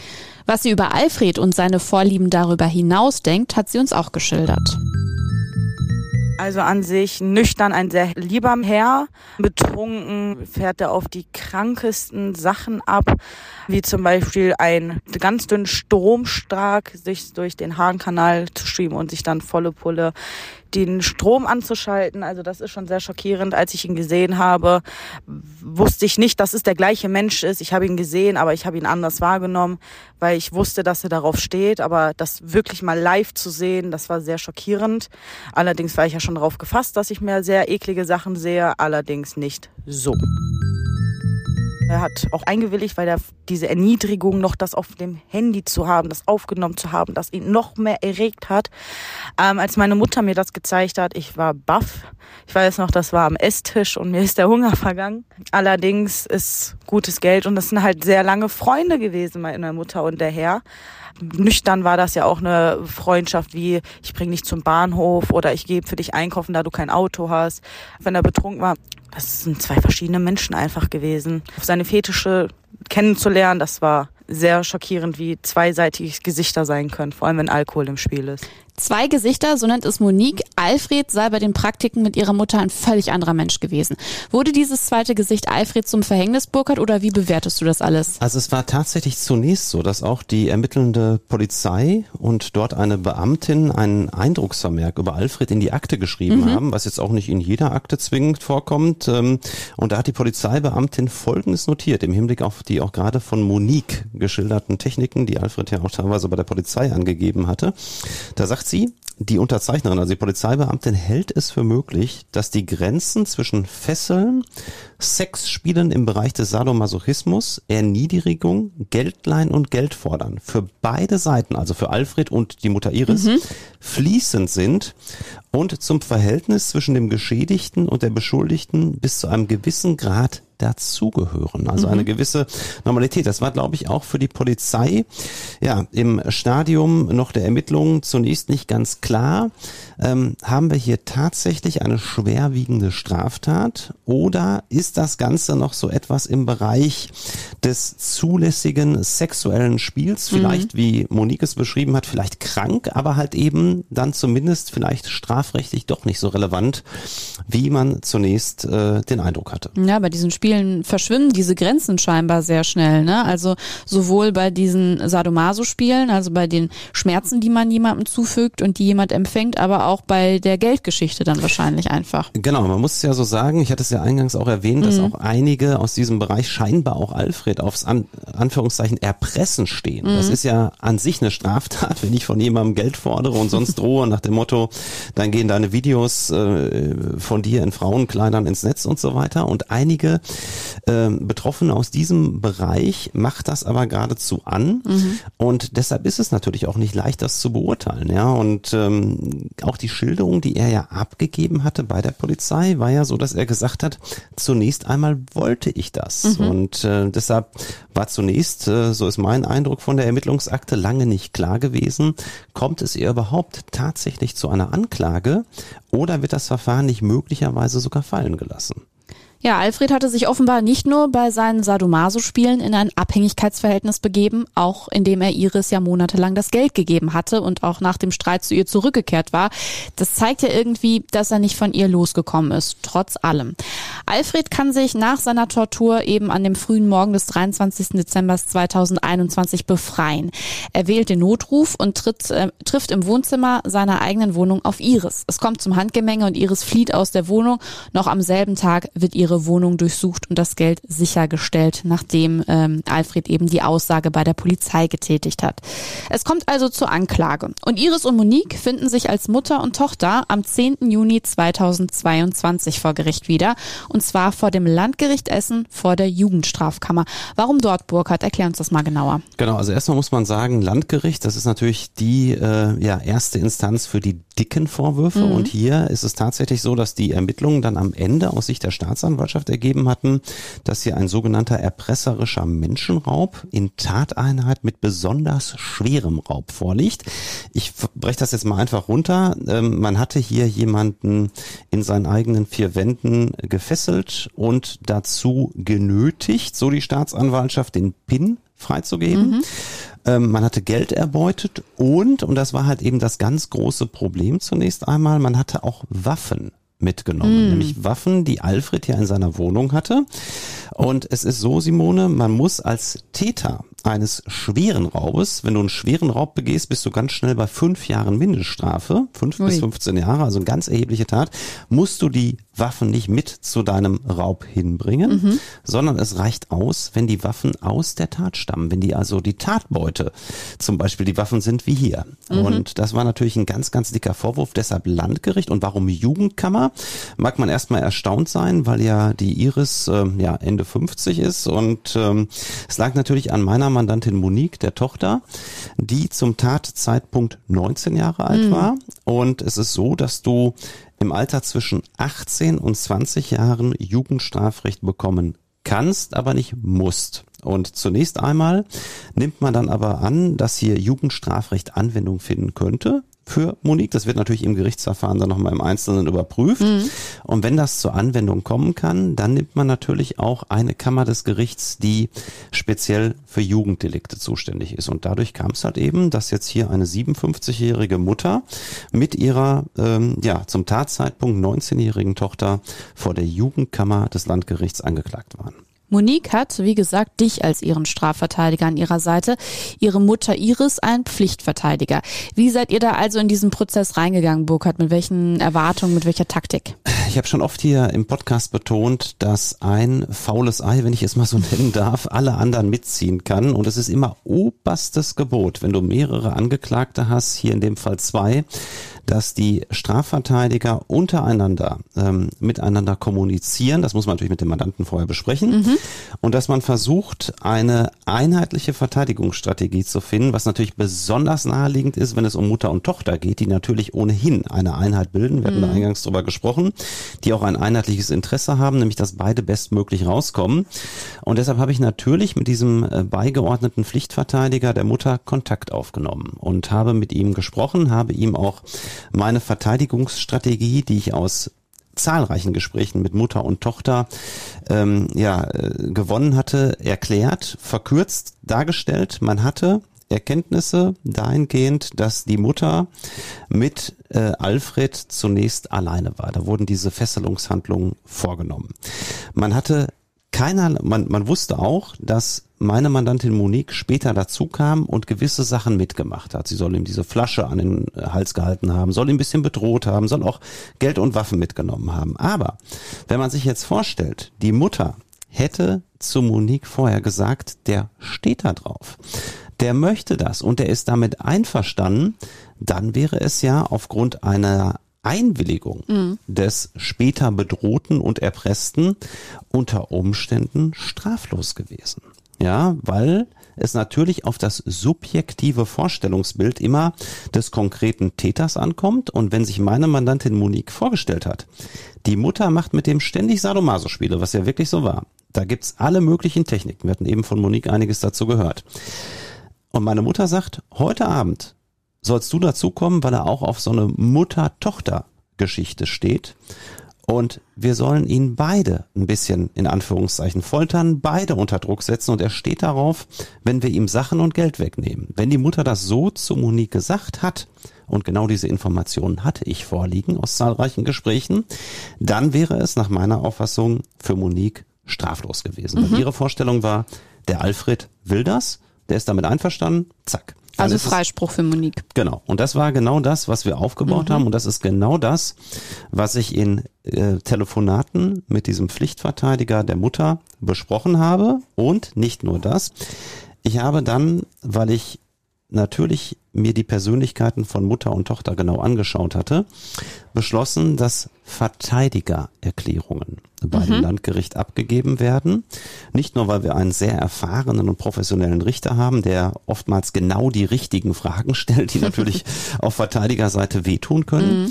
Was sie über Alfred und seine Vorlieben darüber hinaus denkt, hat sie uns auch geschildert. Also an sich nüchtern ein sehr lieber Herr. Betrunken fährt er auf die krankesten Sachen ab, wie zum Beispiel ein ganz dünn Stromstrag sich durch den Harnkanal zu schieben und sich dann volle Pulle den Strom anzuschalten. Also das ist schon sehr schockierend. Als ich ihn gesehen habe, wusste ich nicht, dass es der gleiche Mensch ist. Ich habe ihn gesehen, aber ich habe ihn anders wahrgenommen, weil ich wusste, dass er darauf steht. Aber das wirklich mal live zu sehen, das war sehr schockierend. Allerdings war ich ja schon darauf gefasst, dass ich mir sehr eklige Sachen sehe. Allerdings nicht so. Er hat auch eingewilligt, weil er diese Erniedrigung noch das auf dem Handy zu haben, das aufgenommen zu haben, das ihn noch mehr erregt hat. Ähm, als meine Mutter mir das gezeigt hat, ich war baff. Ich weiß noch, das war am Esstisch und mir ist der Hunger vergangen. Allerdings ist gutes Geld und das sind halt sehr lange Freunde gewesen, meine Mutter und der Herr nüchtern war das ja auch eine Freundschaft wie ich bring dich zum Bahnhof oder ich gebe für dich einkaufen, da du kein Auto hast. Wenn er betrunken war, das sind zwei verschiedene Menschen einfach gewesen. Seine Fetische kennenzulernen, das war sehr schockierend, wie zweiseitig Gesichter sein können, vor allem wenn Alkohol im Spiel ist. Zwei Gesichter, so nennt es Monique. Alfred sei bei den Praktiken mit ihrer Mutter ein völlig anderer Mensch gewesen. Wurde dieses zweite Gesicht Alfred zum Verhängnis, Burkhard, oder wie bewertest du das alles? Also es war tatsächlich zunächst so, dass auch die ermittelnde Polizei und dort eine Beamtin einen Eindrucksvermerk über Alfred in die Akte geschrieben mhm. haben, was jetzt auch nicht in jeder Akte zwingend vorkommt. Ähm, und da hat die Polizeibeamtin Folgendes notiert im Hinblick auf die auch gerade von Monique geschilderten Techniken, die Alfred ja auch teilweise bei der Polizei angegeben hatte. Da sagt sie, die Unterzeichnerin, also die Polizeibeamtin, hält es für möglich, dass die Grenzen zwischen Fesseln, Sexspielen im Bereich des Sadomasochismus, Erniedrigung, Geldleihen und Geldfordern für beide Seiten, also für Alfred und die Mutter Iris, mhm. fließend sind und zum Verhältnis zwischen dem Geschädigten und der Beschuldigten bis zu einem gewissen Grad dazugehören. Also mhm. eine gewisse Normalität. Das war, glaube ich, auch für die Polizei ja im Stadium noch der Ermittlungen zunächst nicht ganz klar. Ähm, haben wir hier tatsächlich eine schwerwiegende Straftat oder ist das Ganze noch so etwas im Bereich des zulässigen sexuellen Spiels? Mhm. Vielleicht, mhm. wie Monique es beschrieben hat, vielleicht krank, aber halt eben dann zumindest vielleicht strafrechtlich doch nicht so relevant, wie man zunächst äh, den Eindruck hatte. Ja, bei diesen Spielen verschwimmen diese Grenzen scheinbar sehr schnell. Ne? Also sowohl bei diesen Sadomaso-Spielen, also bei den Schmerzen, die man jemandem zufügt und die jemand empfängt, aber auch bei der Geldgeschichte dann wahrscheinlich einfach. Genau, man muss es ja so sagen, ich hatte es ja eingangs auch erwähnt, dass mhm. auch einige aus diesem Bereich scheinbar auch Alfred aufs An Anführungszeichen Erpressen stehen. Mhm. Das ist ja an sich eine Straftat, wenn ich von jemandem Geld fordere und sonst drohe nach dem Motto, dann gehen deine Videos äh, von dir in Frauenkleidern ins Netz und so weiter. Und einige ähm, Betroffene aus diesem Bereich macht das aber geradezu an mhm. Und deshalb ist es natürlich auch nicht leicht, das zu beurteilen. Ja, und ähm, auch die Schilderung, die er ja abgegeben hatte bei der Polizei, war ja so, dass er gesagt hat, zunächst einmal wollte ich das mhm. und äh, deshalb war zunächst, äh, so ist mein Eindruck von der Ermittlungsakte, lange nicht klar gewesen, kommt es ihr überhaupt tatsächlich zu einer Anklage oder wird das Verfahren nicht möglicherweise sogar fallen gelassen? Ja, Alfred hatte sich offenbar nicht nur bei seinen Sadomaso-Spielen in ein Abhängigkeitsverhältnis begeben, auch indem er Iris ja monatelang das Geld gegeben hatte und auch nach dem Streit zu ihr zurückgekehrt war. Das zeigt ja irgendwie, dass er nicht von ihr losgekommen ist, trotz allem. Alfred kann sich nach seiner Tortur eben an dem frühen Morgen des 23. Dezember 2021 befreien. Er wählt den Notruf und tritt, äh, trifft im Wohnzimmer seiner eigenen Wohnung auf Iris. Es kommt zum Handgemenge und Iris flieht aus der Wohnung. Noch am selben Tag wird ihre ihre Wohnung durchsucht und das Geld sichergestellt, nachdem ähm, Alfred eben die Aussage bei der Polizei getätigt hat. Es kommt also zur Anklage. Und Iris und Monique finden sich als Mutter und Tochter am 10. Juni 2022 vor Gericht wieder. Und zwar vor dem Landgericht Essen vor der Jugendstrafkammer. Warum dort, Burkhard? Erklär uns das mal genauer. Genau, also erstmal muss man sagen, Landgericht, das ist natürlich die äh, ja, erste Instanz für die dicken Vorwürfe. Mhm. Und hier ist es tatsächlich so, dass die Ermittlungen dann am Ende aus Sicht der Staatsanwaltschaft Staatsanwaltschaft ergeben hatten, dass hier ein sogenannter erpresserischer Menschenraub in Tateinheit mit besonders schwerem Raub vorliegt. Ich breche das jetzt mal einfach runter. Ähm, man hatte hier jemanden in seinen eigenen vier Wänden gefesselt und dazu genötigt, so die Staatsanwaltschaft, den PIN freizugeben. Mhm. Ähm, man hatte Geld erbeutet und, und das war halt eben das ganz große Problem zunächst einmal, man hatte auch Waffen mitgenommen, mm. nämlich Waffen, die Alfred ja in seiner Wohnung hatte. Und es ist so, Simone, man muss als Täter eines schweren Raubes, wenn du einen schweren Raub begehst, bist du ganz schnell bei fünf Jahren Mindeststrafe, fünf Ui. bis 15 Jahre, also eine ganz erhebliche Tat, musst du die Waffen nicht mit zu deinem Raub hinbringen, mhm. sondern es reicht aus, wenn die Waffen aus der Tat stammen, wenn die also die Tatbeute, zum Beispiel die Waffen sind wie hier. Mhm. Und das war natürlich ein ganz, ganz dicker Vorwurf, deshalb Landgericht. Und warum Jugendkammer? Mag man erstmal erstaunt sein, weil ja die Iris äh, ja Ende 50 ist und ähm, es lag natürlich an meiner Mandantin Monique, der Tochter, die zum Tatzeitpunkt 19 Jahre alt mhm. war. Und es ist so, dass du im Alter zwischen 18 und 20 Jahren Jugendstrafrecht bekommen kannst, aber nicht musst. Und zunächst einmal nimmt man dann aber an, dass hier Jugendstrafrecht Anwendung finden könnte, für Monique. Das wird natürlich im Gerichtsverfahren dann nochmal im Einzelnen überprüft. Mhm. Und wenn das zur Anwendung kommen kann, dann nimmt man natürlich auch eine Kammer des Gerichts, die speziell für Jugenddelikte zuständig ist. Und dadurch kam es halt eben, dass jetzt hier eine 57-jährige Mutter mit ihrer, ähm, ja, zum Tatzeitpunkt 19-jährigen Tochter vor der Jugendkammer des Landgerichts angeklagt waren. Monique hat, wie gesagt, dich als ihren Strafverteidiger an ihrer Seite, ihre Mutter Iris ein Pflichtverteidiger. Wie seid ihr da also in diesen Prozess reingegangen, Burkhard? Mit welchen Erwartungen, mit welcher Taktik? Ich habe schon oft hier im Podcast betont, dass ein faules Ei, wenn ich es mal so nennen darf, alle anderen mitziehen kann. Und es ist immer oberstes Gebot, wenn du mehrere Angeklagte hast, hier in dem Fall zwei, dass die Strafverteidiger untereinander ähm, miteinander kommunizieren. Das muss man natürlich mit dem Mandanten vorher besprechen. Mhm. Und dass man versucht, eine einheitliche Verteidigungsstrategie zu finden, was natürlich besonders naheliegend ist, wenn es um Mutter und Tochter geht, die natürlich ohnehin eine Einheit bilden. Wir hatten mhm. da eingangs drüber gesprochen, die auch ein einheitliches Interesse haben, nämlich dass beide bestmöglich rauskommen. Und deshalb habe ich natürlich mit diesem äh, beigeordneten Pflichtverteidiger der Mutter Kontakt aufgenommen und habe mit ihm gesprochen, habe ihm auch meine Verteidigungsstrategie, die ich aus zahlreichen Gesprächen mit Mutter und Tochter ähm, ja äh, gewonnen hatte, erklärt, verkürzt dargestellt. Man hatte Erkenntnisse dahingehend, dass die Mutter mit äh, Alfred zunächst alleine war. Da wurden diese Fesselungshandlungen vorgenommen. Man hatte keiner, man, man wusste auch, dass meine Mandantin Monique später dazu kam und gewisse Sachen mitgemacht hat. Sie soll ihm diese Flasche an den Hals gehalten haben, soll ihn ein bisschen bedroht haben, soll auch Geld und Waffen mitgenommen haben. Aber wenn man sich jetzt vorstellt, die Mutter hätte zu Monique vorher gesagt, der steht da drauf. Der möchte das und der ist damit einverstanden, dann wäre es ja aufgrund einer Einwilligung mhm. des später bedrohten und erpressten unter Umständen straflos gewesen. Ja, weil es natürlich auf das subjektive Vorstellungsbild immer des konkreten Täters ankommt. Und wenn sich meine Mandantin Monique vorgestellt hat, die Mutter macht mit dem ständig Sadomaso-Spiele, was ja wirklich so war. Da gibt's alle möglichen Techniken. Wir hatten eben von Monique einiges dazu gehört. Und meine Mutter sagt, heute Abend sollst du dazukommen, weil er auch auf so eine Mutter-Tochter-Geschichte steht. Und wir sollen ihn beide ein bisschen in Anführungszeichen foltern, beide unter Druck setzen und er steht darauf, wenn wir ihm Sachen und Geld wegnehmen. Wenn die Mutter das so zu Monique gesagt hat, und genau diese Informationen hatte ich vorliegen aus zahlreichen Gesprächen, dann wäre es nach meiner Auffassung für Monique straflos gewesen. Mhm. Weil ihre Vorstellung war, der Alfred will das, der ist damit einverstanden, zack. Also Freispruch für Monique. Genau. Und das war genau das, was wir aufgebaut mhm. haben. Und das ist genau das, was ich in äh, Telefonaten mit diesem Pflichtverteidiger der Mutter besprochen habe. Und nicht nur das. Ich habe dann, weil ich natürlich mir die Persönlichkeiten von Mutter und Tochter genau angeschaut hatte, beschlossen, dass Verteidigererklärungen bei mhm. dem Landgericht abgegeben werden. Nicht nur, weil wir einen sehr erfahrenen und professionellen Richter haben, der oftmals genau die richtigen Fragen stellt, die natürlich auf Verteidigerseite wehtun können, mhm.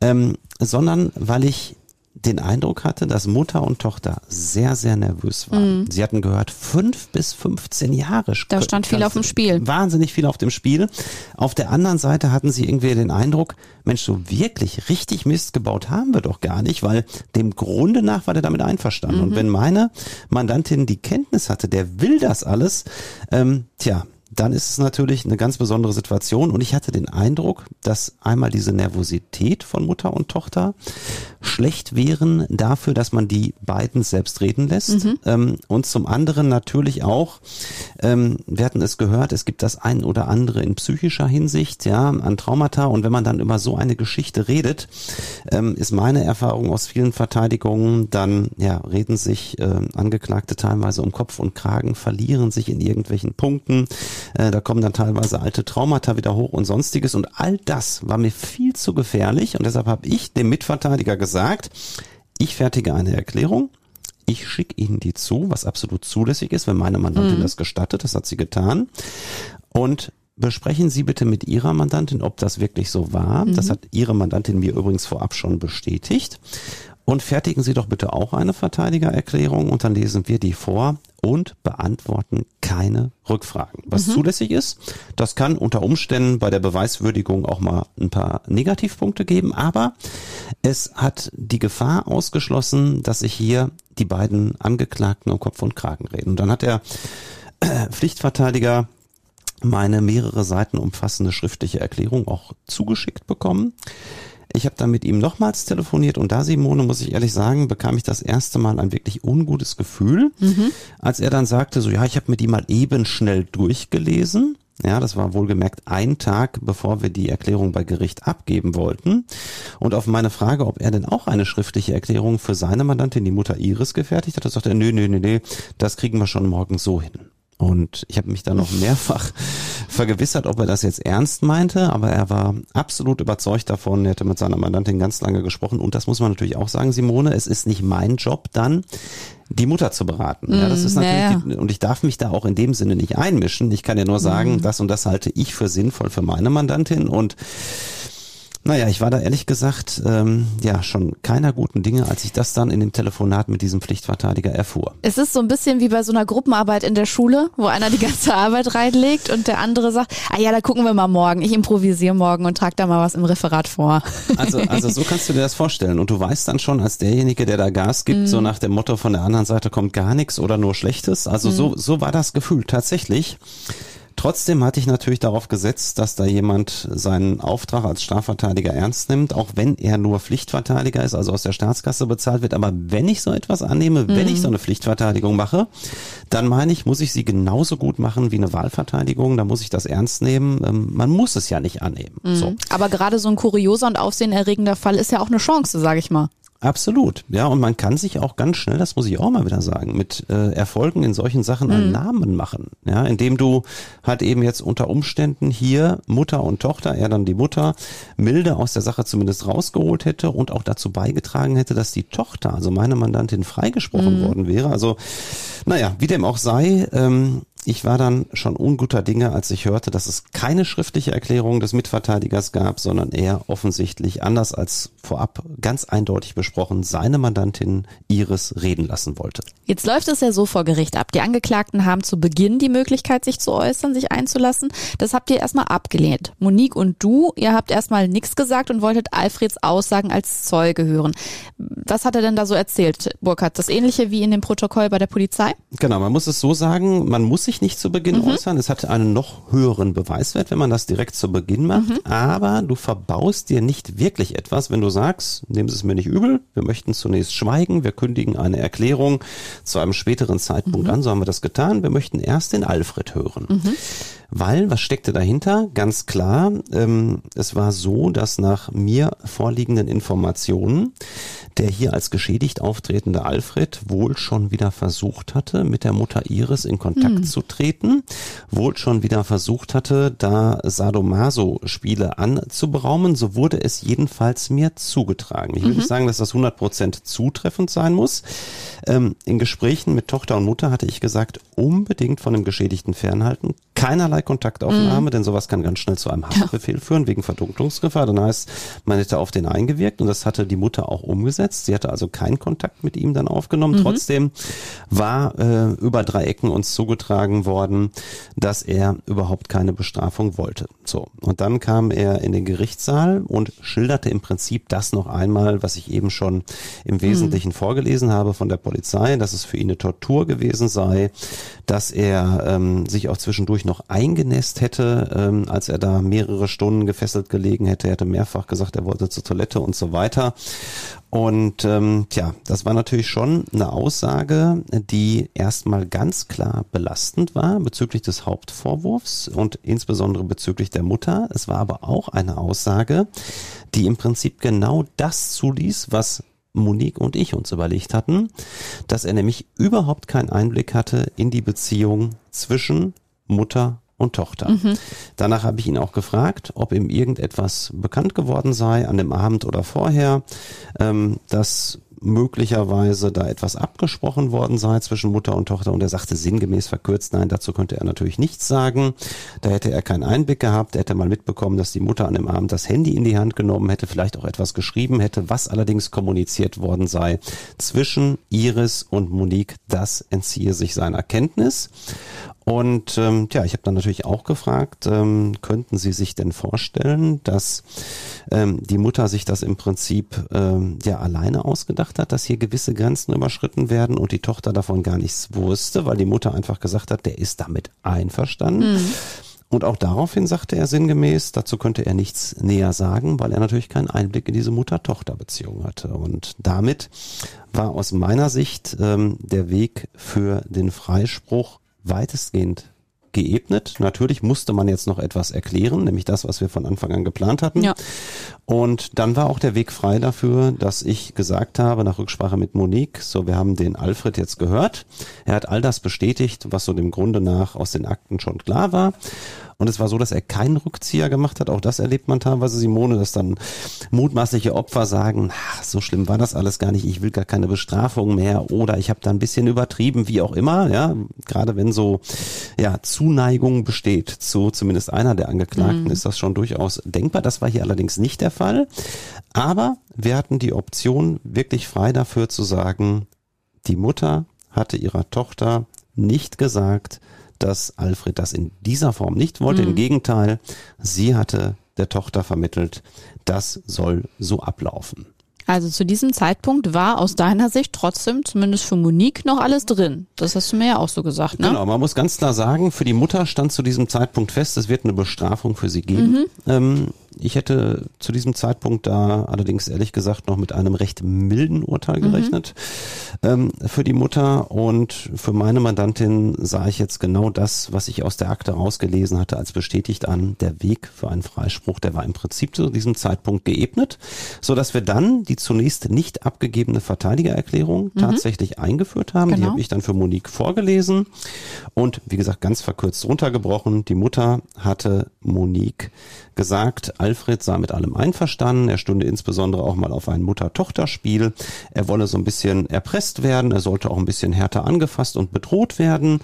ähm, sondern weil ich den Eindruck hatte, dass Mutter und Tochter sehr, sehr nervös waren. Mhm. Sie hatten gehört, fünf bis 15 Jahre. Da stand viel auf dem Spiel. Wahnsinnig viel auf dem Spiel. Auf der anderen Seite hatten sie irgendwie den Eindruck, Mensch, so wirklich richtig Mist gebaut haben wir doch gar nicht, weil dem Grunde nach war der damit einverstanden. Mhm. Und wenn meine Mandantin die Kenntnis hatte, der will das alles, ähm, tja, dann ist es natürlich eine ganz besondere Situation. Und ich hatte den Eindruck, dass einmal diese Nervosität von Mutter und Tochter schlecht wären dafür, dass man die beiden selbst reden lässt. Mhm. Ähm, und zum anderen natürlich auch, ähm, wir hatten es gehört, es gibt das ein oder andere in psychischer Hinsicht, ja, an Traumata. Und wenn man dann über so eine Geschichte redet, ähm, ist meine Erfahrung aus vielen Verteidigungen, dann ja, reden sich äh, Angeklagte teilweise um Kopf und Kragen, verlieren sich in irgendwelchen Punkten. Äh, da kommen dann teilweise alte Traumata wieder hoch und sonstiges. Und all das war mir viel zu gefährlich. Und deshalb habe ich dem Mitverteidiger gesagt, ich fertige eine Erklärung. Ich schicke Ihnen die zu, was absolut zulässig ist, wenn meine Mandantin mhm. das gestattet. Das hat sie getan. Und besprechen Sie bitte mit Ihrer Mandantin, ob das wirklich so war. Mhm. Das hat Ihre Mandantin mir übrigens vorab schon bestätigt. und fertigen Sie doch bitte auch eine Verteidigererklärung und dann lesen wir die vor und beantworten keine Rückfragen. Was mhm. zulässig ist, das kann unter Umständen bei der Beweiswürdigung auch mal ein paar Negativpunkte geben, aber es hat die Gefahr ausgeschlossen, dass sich hier die beiden Angeklagten um Kopf und Kragen reden. Und dann hat der Pflichtverteidiger meine mehrere Seiten umfassende schriftliche Erklärung auch zugeschickt bekommen. Ich habe dann mit ihm nochmals telefoniert und da, Simone, muss ich ehrlich sagen, bekam ich das erste Mal ein wirklich ungutes Gefühl, mhm. als er dann sagte, so ja, ich habe mir die mal eben schnell durchgelesen. Ja, das war wohlgemerkt ein Tag, bevor wir die Erklärung bei Gericht abgeben wollten. Und auf meine Frage, ob er denn auch eine schriftliche Erklärung für seine Mandantin, die Mutter Iris, gefertigt hat, sagte er, nö, nö, nö, nö, das kriegen wir schon morgen so hin. Und ich habe mich dann noch mehrfach vergewissert, ob er das jetzt ernst meinte, aber er war absolut überzeugt davon. Er hätte mit seiner Mandantin ganz lange gesprochen. Und das muss man natürlich auch sagen, Simone, es ist nicht mein Job dann, die Mutter zu beraten. Ja, das ist mm, natürlich, ja, ja. Und ich darf mich da auch in dem Sinne nicht einmischen. Ich kann ja nur sagen, mhm. das und das halte ich für sinnvoll für meine Mandantin und naja, ich war da ehrlich gesagt ähm, ja schon keiner guten Dinge, als ich das dann in dem Telefonat mit diesem Pflichtverteidiger erfuhr. Es ist so ein bisschen wie bei so einer Gruppenarbeit in der Schule, wo einer die ganze Arbeit reinlegt und der andere sagt, ah ja, da gucken wir mal morgen. Ich improvisiere morgen und trage da mal was im Referat vor. Also, also so kannst du dir das vorstellen. Und du weißt dann schon als derjenige, der da Gas gibt, mm. so nach dem Motto von der anderen Seite kommt gar nichts oder nur Schlechtes. Also mm. so, so war das Gefühl tatsächlich. Trotzdem hatte ich natürlich darauf gesetzt, dass da jemand seinen Auftrag als Strafverteidiger ernst nimmt, auch wenn er nur Pflichtverteidiger ist, also aus der Staatskasse bezahlt wird. Aber wenn ich so etwas annehme, mhm. wenn ich mhm. so eine Pflichtverteidigung mache, dann meine ich, muss ich sie genauso gut machen wie eine Wahlverteidigung. Da muss ich das ernst nehmen. Ähm, man muss es ja nicht annehmen. Mhm. So. Aber gerade so ein kurioser und aufsehenerregender Fall ist ja auch eine Chance, sage ich mal. Absolut, ja, und man kann sich auch ganz schnell, das muss ich auch mal wieder sagen, mit äh, Erfolgen in solchen Sachen mhm. einen Namen machen, ja, indem du halt eben jetzt unter Umständen hier Mutter und Tochter, er dann die Mutter, milde aus der Sache zumindest rausgeholt hätte und auch dazu beigetragen hätte, dass die Tochter, also meine Mandantin, freigesprochen mhm. worden wäre. Also, naja, wie dem auch sei, ähm, ich war dann schon unguter Dinge, als ich hörte, dass es keine schriftliche Erklärung des Mitverteidigers gab, sondern er offensichtlich anders als vorab ganz eindeutig besprochen seine Mandantin Iris reden lassen wollte. Jetzt läuft es ja so vor Gericht ab. Die Angeklagten haben zu Beginn die Möglichkeit, sich zu äußern, sich einzulassen. Das habt ihr erstmal abgelehnt. Monique und du, ihr habt erstmal nichts gesagt und wolltet Alfreds Aussagen als Zeuge hören. Was hat er denn da so erzählt, Burkhard? Das ähnliche wie in dem Protokoll bei der Polizei? Genau, man muss es so sagen, man muss sich nicht zu Beginn mhm. äußern. Es hat einen noch höheren Beweiswert, wenn man das direkt zu Beginn macht. Mhm. Aber du verbaust dir nicht wirklich etwas, wenn du sagst, nehmen Sie es mir nicht übel, wir möchten zunächst schweigen, wir kündigen eine Erklärung zu einem späteren Zeitpunkt mhm. an. So haben wir das getan. Wir möchten erst den Alfred hören. Weil, was steckte dahinter? Ganz klar, ähm, es war so, dass nach mir vorliegenden Informationen der hier als geschädigt auftretende Alfred wohl schon wieder versucht hatte, mit der Mutter Iris in Kontakt hm. zu treten, wohl schon wieder versucht hatte, da Sadomaso-Spiele anzuberaumen. So wurde es jedenfalls mir zugetragen. Ich will mhm. nicht sagen, dass das 100% zutreffend sein muss. Ähm, in Gesprächen mit Tochter und Mutter hatte ich gesagt, unbedingt von dem Geschädigten fernhalten, keinerlei Kontaktaufnahme, mhm. denn sowas kann ganz schnell zu einem Haftbefehl ja. führen wegen Verdunklungsgefahr. Dann heißt, man hätte auf den eingewirkt und das hatte die Mutter auch umgesetzt. Sie hatte also keinen Kontakt mit ihm dann aufgenommen. Mhm. Trotzdem war äh, über drei Ecken uns zugetragen worden, dass er überhaupt keine Bestrafung wollte. So. Und dann kam er in den Gerichtssaal und schilderte im Prinzip das noch einmal, was ich eben schon im Wesentlichen mhm. vorgelesen habe von der Polizei, dass es für ihn eine Tortur gewesen sei, dass er ähm, sich auch zwischendurch noch eingenässt hätte, ähm, als er da mehrere Stunden gefesselt gelegen hätte. Er hatte mehrfach gesagt, er wollte zur Toilette und so weiter. Und ähm, tja, das war natürlich schon eine Aussage, die erstmal ganz klar belastend war bezüglich des Hauptvorwurfs und insbesondere bezüglich der Mutter. Es war aber auch eine Aussage, die im Prinzip genau das zuließ, was Monique und ich uns überlegt hatten, dass er nämlich überhaupt keinen Einblick hatte in die Beziehung zwischen Mutter und Tochter. Mhm. Danach habe ich ihn auch gefragt, ob ihm irgendetwas bekannt geworden sei an dem Abend oder vorher. Ähm, das möglicherweise da etwas abgesprochen worden sei zwischen Mutter und Tochter und er sagte sinngemäß verkürzt, nein, dazu könnte er natürlich nichts sagen. Da hätte er keinen Einblick gehabt, er hätte mal mitbekommen, dass die Mutter an dem Abend das Handy in die Hand genommen hätte, vielleicht auch etwas geschrieben hätte, was allerdings kommuniziert worden sei zwischen Iris und Monique, das entziehe sich seiner Kenntnis. Und ähm, ja, ich habe dann natürlich auch gefragt, ähm, könnten Sie sich denn vorstellen, dass ähm, die Mutter sich das im Prinzip ähm, ja alleine ausgedacht hat, dass hier gewisse Grenzen überschritten werden und die Tochter davon gar nichts wusste, weil die Mutter einfach gesagt hat, der ist damit einverstanden. Mhm. Und auch daraufhin sagte er sinngemäß, dazu könnte er nichts näher sagen, weil er natürlich keinen Einblick in diese Mutter-Tochter-Beziehung hatte. Und damit war aus meiner Sicht ähm, der Weg für den Freispruch weitestgehend geebnet. Natürlich musste man jetzt noch etwas erklären, nämlich das, was wir von Anfang an geplant hatten. Ja. Und dann war auch der Weg frei dafür, dass ich gesagt habe, nach Rücksprache mit Monique, so, wir haben den Alfred jetzt gehört. Er hat all das bestätigt, was so dem Grunde nach aus den Akten schon klar war. Und es war so, dass er keinen Rückzieher gemacht hat. Auch das erlebt man teilweise, Simone, dass dann mutmaßliche Opfer sagen, ach, so schlimm war das alles gar nicht, ich will gar keine Bestrafung mehr oder ich habe da ein bisschen übertrieben, wie auch immer. Ja, gerade wenn so ja Zuneigung besteht zu zumindest einer der Angeklagten, mhm. ist das schon durchaus denkbar. Das war hier allerdings nicht der Fall. Aber wir hatten die Option wirklich frei dafür zu sagen, die Mutter hatte ihrer Tochter nicht gesagt, dass Alfred das in dieser Form nicht wollte. Mhm. Im Gegenteil, sie hatte der Tochter vermittelt, das soll so ablaufen. Also zu diesem Zeitpunkt war aus deiner Sicht trotzdem, zumindest für Monique, noch alles drin. Das hast du mir ja auch so gesagt, ne? Genau, man muss ganz klar sagen, für die Mutter stand zu diesem Zeitpunkt fest, es wird eine Bestrafung für sie geben. Mhm. Ähm, ich hätte zu diesem Zeitpunkt da allerdings ehrlich gesagt noch mit einem recht milden Urteil mhm. gerechnet mhm. ähm, für die Mutter und für meine Mandantin sah ich jetzt genau das, was ich aus der Akte rausgelesen hatte, als bestätigt an. Der Weg für einen Freispruch, der war im Prinzip zu diesem Zeitpunkt geebnet, so dass wir dann die zunächst nicht abgegebene Verteidigererklärung mhm. tatsächlich eingeführt haben. Genau. Die habe ich dann für Monique vorgelesen und wie gesagt ganz verkürzt runtergebrochen. Die Mutter hatte Monique gesagt, Alfred sei mit allem einverstanden. Er stünde insbesondere auch mal auf ein Mutter-Tochter-Spiel. Er wolle so ein bisschen erpresst werden. Er sollte auch ein bisschen härter angefasst und bedroht werden.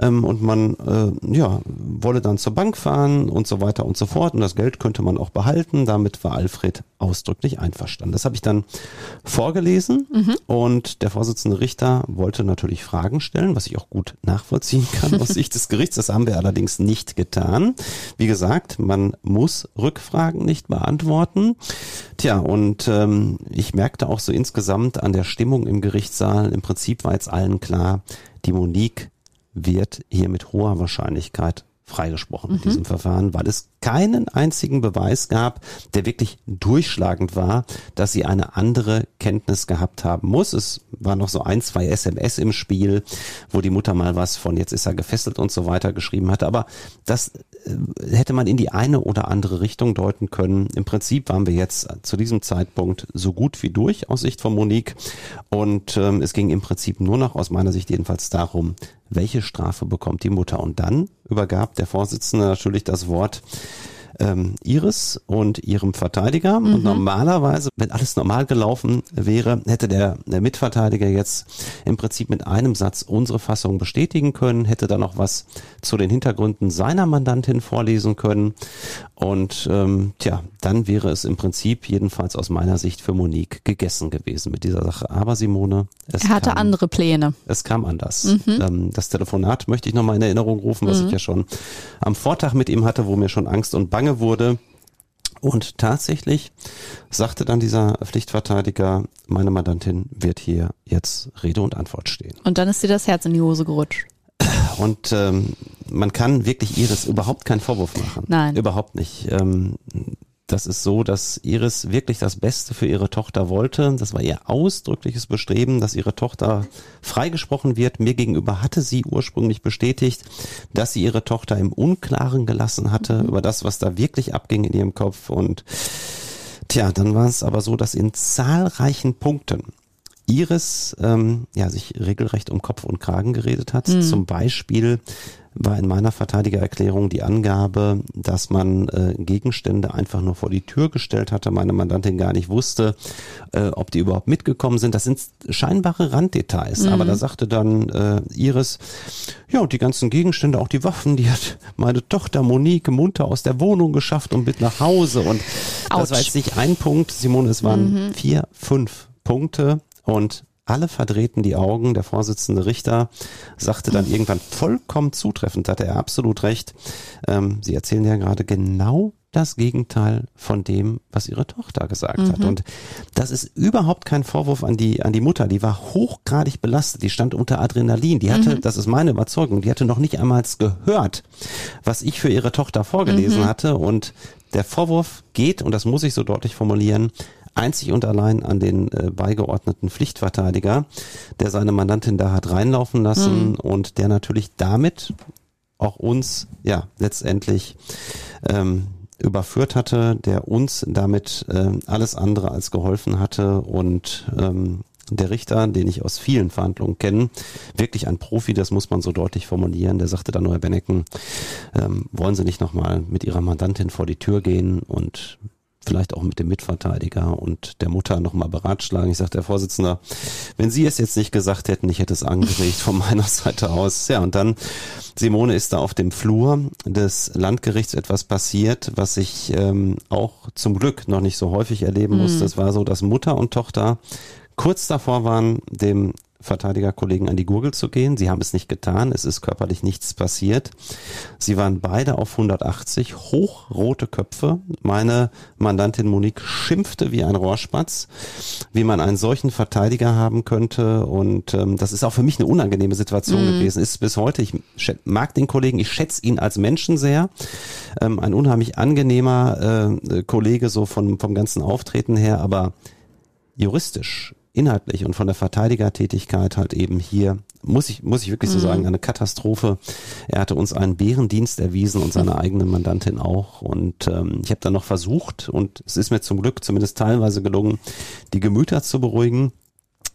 Ähm, und man, äh, ja, wolle dann zur Bank fahren und so weiter und so fort. Und das Geld könnte man auch behalten. Damit war Alfred ausdrücklich einverstanden. Das habe ich dann vorgelesen mhm. und der Vorsitzende Richter wollte natürlich Fragen stellen, was ich auch gut nachvollziehen kann aus Sicht des Gerichts. Das haben wir allerdings nicht getan. Wie gesagt, man muss Rückfragen nicht beantworten. Tja, und ähm, ich merkte auch so insgesamt an der Stimmung im Gerichtssaal, im Prinzip war jetzt allen klar, die Monique wird hier mit hoher Wahrscheinlichkeit freigesprochen mhm. in diesem Verfahren, weil es keinen einzigen Beweis gab, der wirklich durchschlagend war, dass sie eine andere Kenntnis gehabt haben muss. Es war noch so ein, zwei SMS im Spiel, wo die Mutter mal was von jetzt ist er gefesselt und so weiter geschrieben hatte. Aber das äh, hätte man in die eine oder andere Richtung deuten können. Im Prinzip waren wir jetzt zu diesem Zeitpunkt so gut wie durch aus Sicht von Monique. Und ähm, es ging im Prinzip nur noch aus meiner Sicht jedenfalls darum, welche Strafe bekommt die Mutter. Und dann übergab der Vorsitzende natürlich das Wort ähm, Iris und ihrem Verteidiger. Mhm. Und normalerweise, wenn alles normal gelaufen wäre, hätte der, der Mitverteidiger jetzt im Prinzip mit einem Satz unsere Fassung bestätigen können, hätte dann noch was zu den Hintergründen seiner Mandantin vorlesen können. Und ähm, tja, dann wäre es im Prinzip jedenfalls aus meiner Sicht für Monique gegessen gewesen mit dieser Sache. Aber Simone, es er hatte kam, andere Pläne. Es kam anders. Mhm. Ähm, das Telefonat möchte ich nochmal in Erinnerung rufen, was mhm. ich ja schon am Vortag mit ihm hatte, wo mir schon Angst und Bange wurde. Und tatsächlich sagte dann dieser Pflichtverteidiger, meine Mandantin wird hier jetzt Rede und Antwort stehen. Und dann ist dir das Herz in die Hose gerutscht. Und ähm, man kann wirklich Iris überhaupt keinen Vorwurf machen. Nein. Überhaupt nicht. Ähm, das ist so, dass Iris wirklich das Beste für ihre Tochter wollte. Das war ihr ausdrückliches Bestreben, dass ihre Tochter freigesprochen wird. Mir gegenüber hatte sie ursprünglich bestätigt, dass sie ihre Tochter im Unklaren gelassen hatte mhm. über das, was da wirklich abging in ihrem Kopf. Und tja, dann war es aber so, dass in zahlreichen Punkten Iris ähm, ja sich regelrecht um Kopf und Kragen geredet hat. Mhm. Zum Beispiel war in meiner Verteidigererklärung die Angabe, dass man äh, Gegenstände einfach nur vor die Tür gestellt hatte, meine Mandantin gar nicht wusste, äh, ob die überhaupt mitgekommen sind. Das sind scheinbare Randdetails, mhm. aber da sagte dann äh, Iris, ja, und die ganzen Gegenstände, auch die Waffen, die hat meine Tochter Monique munter aus der Wohnung geschafft und mit nach Hause. Und Ouch. das war jetzt nicht ein Punkt, Simone, es waren mhm. vier, fünf Punkte und alle verdrehten die Augen. Der Vorsitzende Richter sagte dann irgendwann vollkommen zutreffend, hatte er absolut recht. Ähm, Sie erzählen ja gerade genau das Gegenteil von dem, was ihre Tochter gesagt mhm. hat. Und das ist überhaupt kein Vorwurf an die, an die Mutter. Die war hochgradig belastet. Die stand unter Adrenalin. Die hatte, mhm. das ist meine Überzeugung, die hatte noch nicht einmal gehört, was ich für ihre Tochter vorgelesen mhm. hatte. Und der Vorwurf geht, und das muss ich so deutlich formulieren, einzig und allein an den äh, beigeordneten Pflichtverteidiger, der seine Mandantin da hat reinlaufen lassen mhm. und der natürlich damit auch uns ja letztendlich ähm, überführt hatte, der uns damit äh, alles andere als geholfen hatte und ähm, der Richter, den ich aus vielen Verhandlungen kenne, wirklich ein Profi, das muss man so deutlich formulieren, der sagte dann nur, Herr Bennecken, ähm, wollen Sie nicht nochmal mit Ihrer Mandantin vor die Tür gehen und vielleicht auch mit dem Mitverteidiger und der Mutter nochmal beratschlagen. Ich sagte, der Vorsitzende, wenn Sie es jetzt nicht gesagt hätten, ich hätte es angeregt von meiner Seite aus. Ja, und dann, Simone ist da auf dem Flur des Landgerichts etwas passiert, was ich ähm, auch zum Glück noch nicht so häufig erleben musste. Mhm. Es war so, dass Mutter und Tochter kurz davor waren, dem Verteidigerkollegen an die Gurgel zu gehen. Sie haben es nicht getan. Es ist körperlich nichts passiert. Sie waren beide auf 180, hochrote Köpfe. Meine Mandantin Monique schimpfte wie ein Rohrspatz, wie man einen solchen Verteidiger haben könnte. Und ähm, das ist auch für mich eine unangenehme Situation mhm. gewesen. Ist bis heute. Ich mag den Kollegen. Ich schätze ihn als Menschen sehr. Ähm, ein unheimlich angenehmer äh, Kollege so von, vom ganzen Auftreten her. Aber juristisch inhaltlich und von der Verteidigertätigkeit halt eben hier, muss ich, muss ich wirklich so mhm. sagen, eine Katastrophe. Er hatte uns einen Bärendienst erwiesen und seine eigene Mandantin auch. Und ähm, ich habe dann noch versucht, und es ist mir zum Glück zumindest teilweise gelungen, die Gemüter zu beruhigen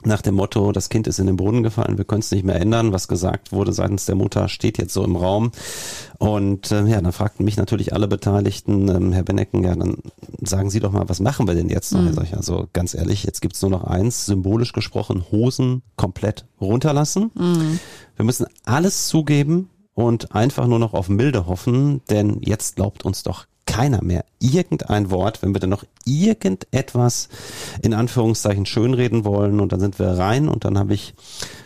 nach dem Motto, das Kind ist in den Brunnen gefallen, wir können es nicht mehr ändern, was gesagt wurde seitens der Mutter, steht jetzt so im Raum. Und äh, ja, dann fragten mich natürlich alle Beteiligten, ähm, Herr Benecken, ja, dann sagen Sie doch mal, was machen wir denn jetzt? Mhm. Also ganz ehrlich, jetzt gibt's nur noch eins, symbolisch gesprochen, Hosen komplett runterlassen. Mhm. Wir müssen alles zugeben und einfach nur noch auf Milde hoffen, denn jetzt glaubt uns doch keiner mehr irgendein Wort, wenn wir dann noch irgendetwas in Anführungszeichen schönreden wollen und dann sind wir rein und dann habe ich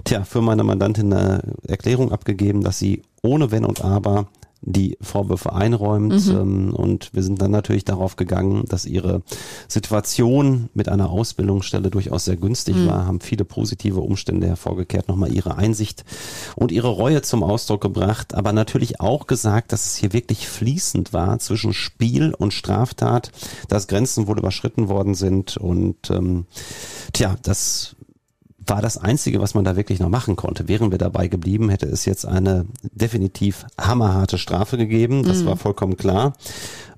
tja für meine Mandantin eine Erklärung abgegeben, dass sie ohne Wenn und Aber die Vorwürfe einräumt. Mhm. Ähm, und wir sind dann natürlich darauf gegangen, dass ihre Situation mit einer Ausbildungsstelle durchaus sehr günstig mhm. war, haben viele positive Umstände hervorgekehrt, nochmal ihre Einsicht und ihre Reue zum Ausdruck gebracht, aber natürlich auch gesagt, dass es hier wirklich fließend war zwischen Spiel und Straftat, dass Grenzen wohl überschritten worden sind und ähm, tja, das war das Einzige, was man da wirklich noch machen konnte. Wären wir dabei geblieben, hätte es jetzt eine definitiv hammerharte Strafe gegeben. Das mhm. war vollkommen klar.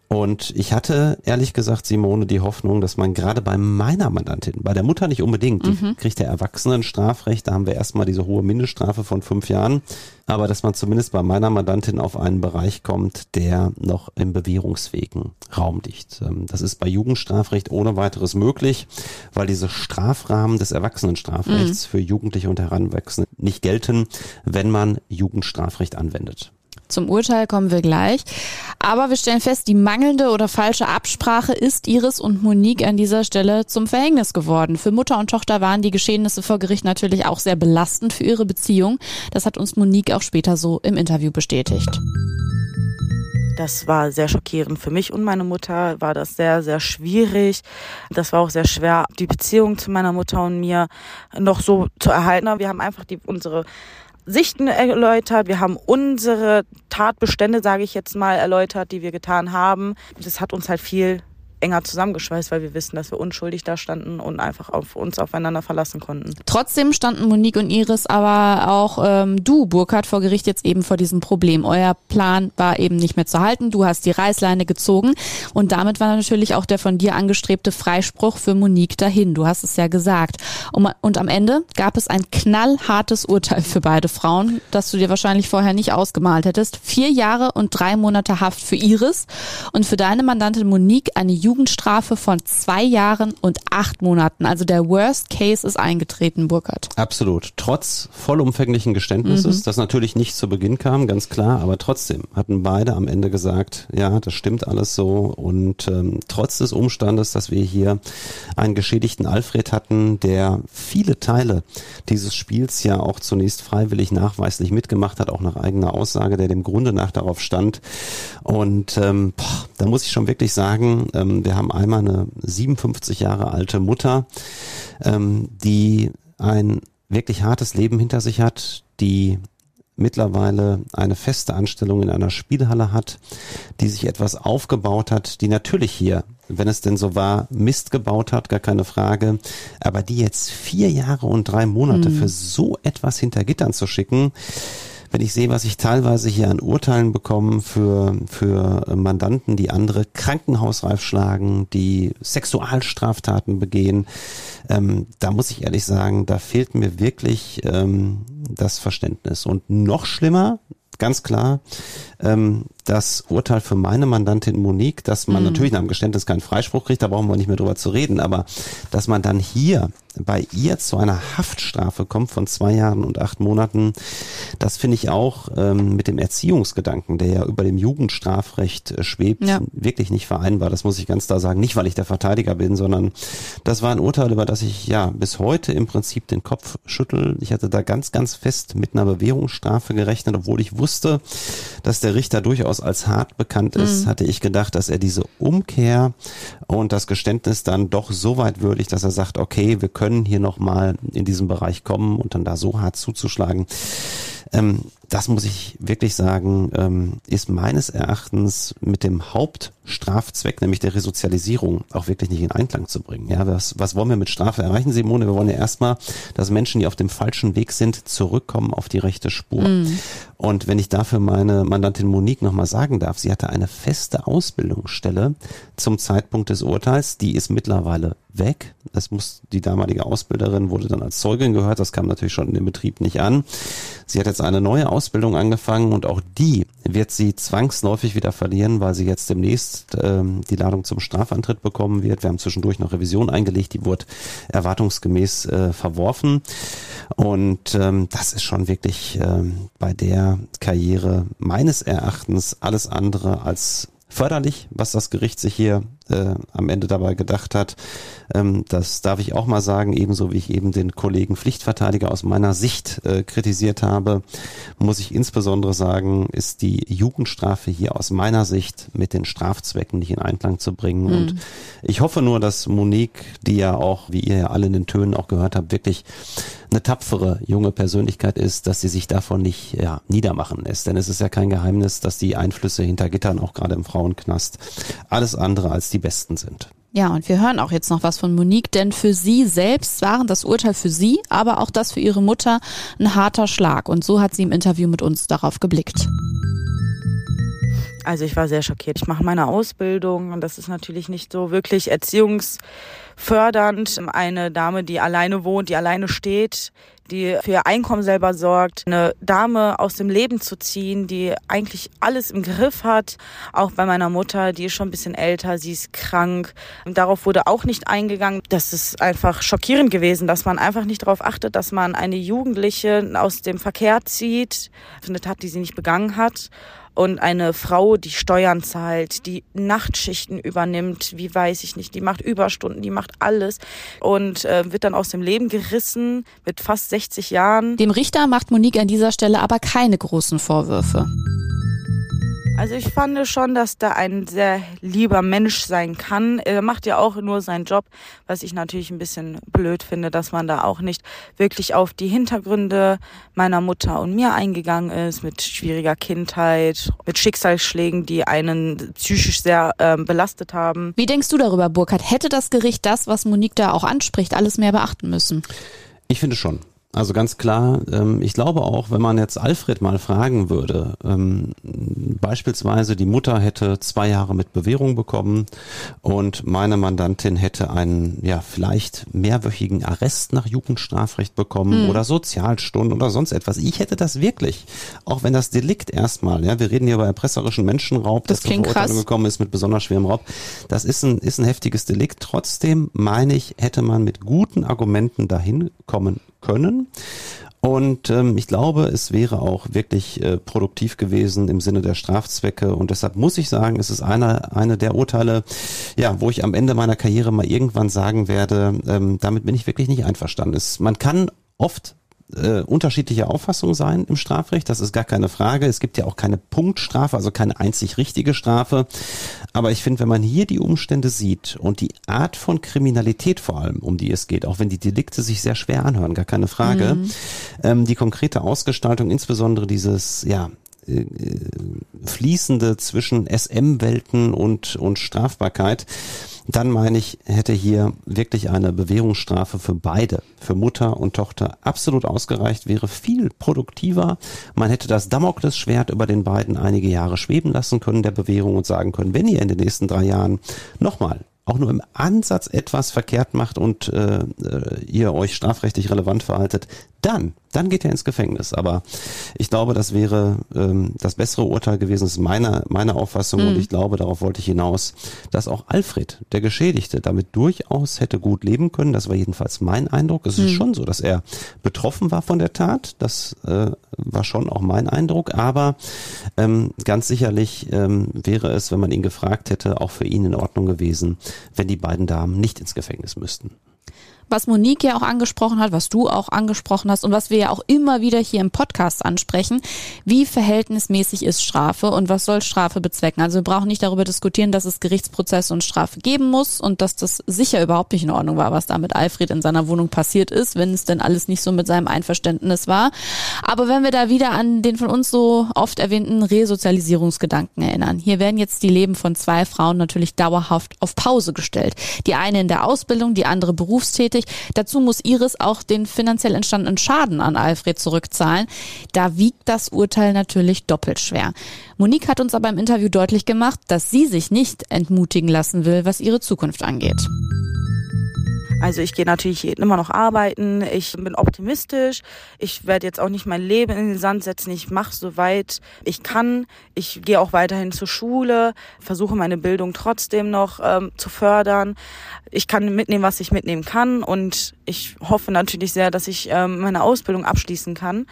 Und ich hatte ehrlich gesagt, Simone, die Hoffnung, dass man gerade bei meiner Mandantin, bei der Mutter nicht unbedingt, die mhm. kriegt der Erwachsenenstrafrecht, da haben wir erstmal diese hohe Mindeststrafe von fünf Jahren, aber dass man zumindest bei meiner Mandantin auf einen Bereich kommt, der noch im bewährungsfähigen Raum liegt. Ähm, das ist bei Jugendstrafrecht ohne weiteres möglich, weil diese Strafrahmen des Erwachsenenstrafrechts mhm. für Jugendliche und Heranwachsende nicht gelten, wenn man Jugendstrafrecht anwendet. Zum Urteil kommen wir gleich. Aber wir stellen fest, die mangelnde oder falsche Absprache ist Iris und Monique an dieser Stelle zum Verhängnis geworden. Für Mutter und Tochter waren die Geschehnisse vor Gericht natürlich auch sehr belastend für ihre Beziehung. Das hat uns Monique auch später so im Interview bestätigt. Das war sehr schockierend für mich und meine Mutter war das sehr, sehr schwierig. Das war auch sehr schwer, die Beziehung zu meiner Mutter und mir noch so zu erhalten. Wir haben einfach die, unsere Sichten erläutert, wir haben unsere Tatbestände, sage ich jetzt mal, erläutert, die wir getan haben. Das hat uns halt viel enger zusammengeschweißt, weil wir wissen, dass wir unschuldig da standen und einfach auf uns aufeinander verlassen konnten. Trotzdem standen Monique und Iris, aber auch ähm, du, Burkhard, vor Gericht jetzt eben vor diesem Problem. Euer Plan war eben nicht mehr zu halten. Du hast die Reißleine gezogen und damit war natürlich auch der von dir angestrebte Freispruch für Monique dahin. Du hast es ja gesagt. Und am Ende gab es ein knallhartes Urteil für beide Frauen, das du dir wahrscheinlich vorher nicht ausgemalt hättest. Vier Jahre und drei Monate Haft für Iris und für deine Mandantin Monique eine Jugendstrafe von zwei Jahren und acht Monaten. Also der Worst Case ist eingetreten, Burkhard. Absolut. Trotz vollumfänglichen Geständnisses, mhm. das natürlich nicht zu Beginn kam, ganz klar, aber trotzdem hatten beide am Ende gesagt, ja, das stimmt alles so. Und ähm, trotz des Umstandes, dass wir hier einen geschädigten Alfred hatten, der viele Teile dieses Spiels ja auch zunächst freiwillig nachweislich mitgemacht hat, auch nach eigener Aussage, der dem Grunde nach darauf stand. Und ähm, boah, da muss ich schon wirklich sagen, ähm, wir haben einmal eine 57 Jahre alte Mutter, ähm, die ein wirklich hartes Leben hinter sich hat, die mittlerweile eine feste Anstellung in einer Spielhalle hat, die sich etwas aufgebaut hat, die natürlich hier, wenn es denn so war, Mist gebaut hat, gar keine Frage, aber die jetzt vier Jahre und drei Monate mhm. für so etwas hinter Gittern zu schicken, wenn ich sehe, was ich teilweise hier an Urteilen bekomme für, für Mandanten, die andere krankenhausreif schlagen, die Sexualstraftaten begehen, ähm, da muss ich ehrlich sagen, da fehlt mir wirklich ähm, das Verständnis. Und noch schlimmer, ganz klar, ähm, das Urteil für meine Mandantin Monique, dass man mhm. natürlich nach dem Geständnis keinen Freispruch kriegt, da brauchen wir nicht mehr drüber zu reden, aber dass man dann hier bei ihr zu einer Haftstrafe kommt von zwei Jahren und acht Monaten, das finde ich auch ähm, mit dem Erziehungsgedanken, der ja über dem Jugendstrafrecht äh, schwebt, ja. wirklich nicht vereinbar. Das muss ich ganz klar sagen. Nicht, weil ich der Verteidiger bin, sondern das war ein Urteil, über das ich ja bis heute im Prinzip den Kopf schüttel. Ich hatte da ganz, ganz fest mit einer Bewährungsstrafe gerechnet, obwohl ich wusste, dass der Richter durchaus als hart bekannt ist, mhm. hatte ich gedacht, dass er diese Umkehr und das Geständnis dann doch so weit würdigt, dass er sagt, okay, wir können hier nochmal in diesem Bereich kommen und dann da so hart zuzuschlagen. Ähm, das muss ich wirklich sagen, ähm, ist meines Erachtens mit dem Hauptstrafzweck, nämlich der Resozialisierung, auch wirklich nicht in Einklang zu bringen. Ja, was, was wollen wir mit Strafe erreichen, Simone? Wir wollen ja erstmal, dass Menschen, die auf dem falschen Weg sind, zurückkommen auf die rechte Spur. Mhm. Und wenn ich dafür meine Mandantin Monique nochmal sagen darf, sie hatte eine feste Ausbildungsstelle zum Zeitpunkt des Urteils, die ist mittlerweile weg. Das muss, die damalige Ausbilderin wurde dann als Zeugin gehört, das kam natürlich schon in dem Betrieb nicht an. Sie hat jetzt eine neue Ausbildung angefangen und auch die wird sie zwangsläufig wieder verlieren, weil sie jetzt demnächst ähm, die Ladung zum Strafantritt bekommen wird. Wir haben zwischendurch noch Revision eingelegt, die wurde erwartungsgemäß äh, verworfen. Und ähm, das ist schon wirklich ähm, bei der Karriere meines Erachtens alles andere als förderlich, was das Gericht sich hier äh, am Ende dabei gedacht hat. Ähm, das darf ich auch mal sagen, ebenso wie ich eben den Kollegen Pflichtverteidiger aus meiner Sicht äh, kritisiert habe, muss ich insbesondere sagen, ist die Jugendstrafe hier aus meiner Sicht mit den Strafzwecken nicht in Einklang zu bringen. Mhm. Und ich hoffe nur, dass Monique, die ja auch, wie ihr ja alle in den Tönen auch gehört habt, wirklich eine tapfere junge Persönlichkeit ist, dass sie sich davon nicht ja, niedermachen lässt. Denn es ist ja kein Geheimnis, dass die Einflüsse hinter Gittern, auch gerade im Frauenknast, alles andere als die besten sind. Ja, und wir hören auch jetzt noch was von Monique, denn für sie selbst waren das Urteil für sie, aber auch das für ihre Mutter ein harter Schlag. Und so hat sie im Interview mit uns darauf geblickt. Also ich war sehr schockiert. Ich mache meine Ausbildung und das ist natürlich nicht so wirklich erziehungsfördernd. Eine Dame, die alleine wohnt, die alleine steht, die für ihr Einkommen selber sorgt, eine Dame aus dem Leben zu ziehen, die eigentlich alles im Griff hat. Auch bei meiner Mutter, die ist schon ein bisschen älter, sie ist krank. Darauf wurde auch nicht eingegangen. Das ist einfach schockierend gewesen, dass man einfach nicht darauf achtet, dass man eine Jugendliche aus dem Verkehr zieht, eine Tat, die sie nicht begangen hat und eine Frau, die Steuern zahlt, die Nachtschichten übernimmt, wie weiß ich nicht, die macht Überstunden, die macht alles und äh, wird dann aus dem Leben gerissen mit fast 60 Jahren. Dem Richter macht Monique an dieser Stelle aber keine großen Vorwürfe. Also ich fand schon, dass da ein sehr lieber Mensch sein kann. Er macht ja auch nur seinen Job, was ich natürlich ein bisschen blöd finde, dass man da auch nicht wirklich auf die Hintergründe meiner Mutter und mir eingegangen ist, mit schwieriger Kindheit, mit Schicksalsschlägen, die einen psychisch sehr äh, belastet haben. Wie denkst du darüber, Burkhard? Hätte das Gericht das, was Monique da auch anspricht, alles mehr beachten müssen? Ich finde schon. Also ganz klar, ähm, ich glaube auch, wenn man jetzt Alfred mal fragen würde, ähm, beispielsweise die Mutter hätte zwei Jahre mit Bewährung bekommen und meine Mandantin hätte einen, ja, vielleicht mehrwöchigen Arrest nach Jugendstrafrecht bekommen hm. oder Sozialstunden oder sonst etwas. Ich hätte das wirklich, auch wenn das Delikt erstmal, ja, wir reden hier über erpresserischen Menschenraub, das, das klingt krass. gekommen ist mit besonders schwerem Raub. Das ist ein, ist ein heftiges Delikt. Trotzdem meine ich, hätte man mit guten Argumenten dahin kommen können. Und ähm, ich glaube, es wäre auch wirklich äh, produktiv gewesen im Sinne der Strafzwecke. Und deshalb muss ich sagen, es ist einer eine der Urteile, ja, wo ich am Ende meiner Karriere mal irgendwann sagen werde, ähm, damit bin ich wirklich nicht einverstanden. Es, man kann oft äh, unterschiedliche Auffassungen sein im Strafrecht, das ist gar keine Frage. Es gibt ja auch keine Punktstrafe, also keine einzig richtige Strafe. Aber ich finde, wenn man hier die Umstände sieht und die Art von Kriminalität vor allem, um die es geht, auch wenn die Delikte sich sehr schwer anhören, gar keine Frage, mhm. ähm, die konkrete Ausgestaltung, insbesondere dieses, ja, äh, fließende zwischen SM-Welten und, und Strafbarkeit, dann meine ich, hätte hier wirklich eine Bewährungsstrafe für beide, für Mutter und Tochter absolut ausgereicht, wäre viel produktiver. Man hätte das Damoklesschwert über den beiden einige Jahre schweben lassen können, der Bewährung und sagen können, wenn ihr in den nächsten drei Jahren nochmal auch nur im Ansatz etwas verkehrt macht und äh, äh, ihr euch strafrechtlich relevant verhaltet, dann, dann geht er ins Gefängnis. Aber ich glaube, das wäre ähm, das bessere Urteil gewesen. Das ist meine, meine Auffassung mhm. und ich glaube, darauf wollte ich hinaus, dass auch Alfred, der Geschädigte, damit durchaus hätte gut leben können. Das war jedenfalls mein Eindruck. Es mhm. ist schon so, dass er betroffen war von der Tat. Das äh, war schon auch mein Eindruck. Aber ähm, ganz sicherlich ähm, wäre es, wenn man ihn gefragt hätte, auch für ihn in Ordnung gewesen, wenn die beiden Damen nicht ins Gefängnis müssten was Monique ja auch angesprochen hat, was du auch angesprochen hast und was wir ja auch immer wieder hier im Podcast ansprechen. Wie verhältnismäßig ist Strafe und was soll Strafe bezwecken? Also wir brauchen nicht darüber diskutieren, dass es Gerichtsprozesse und Strafe geben muss und dass das sicher überhaupt nicht in Ordnung war, was da mit Alfred in seiner Wohnung passiert ist, wenn es denn alles nicht so mit seinem Einverständnis war. Aber wenn wir da wieder an den von uns so oft erwähnten Resozialisierungsgedanken erinnern. Hier werden jetzt die Leben von zwei Frauen natürlich dauerhaft auf Pause gestellt. Die eine in der Ausbildung, die andere berufstätig tätig. Dazu muss Iris auch den finanziell entstandenen Schaden an Alfred zurückzahlen. Da wiegt das Urteil natürlich doppelt schwer. Monique hat uns aber im Interview deutlich gemacht, dass sie sich nicht entmutigen lassen will, was ihre Zukunft angeht. Also ich gehe natürlich immer noch arbeiten. Ich bin optimistisch. Ich werde jetzt auch nicht mein Leben in den Sand setzen. Ich mache soweit ich kann. Ich gehe auch weiterhin zur Schule, versuche meine Bildung trotzdem noch ähm, zu fördern. Ich kann mitnehmen, was ich mitnehmen kann. Und ich hoffe natürlich sehr, dass ich ähm, meine Ausbildung abschließen kann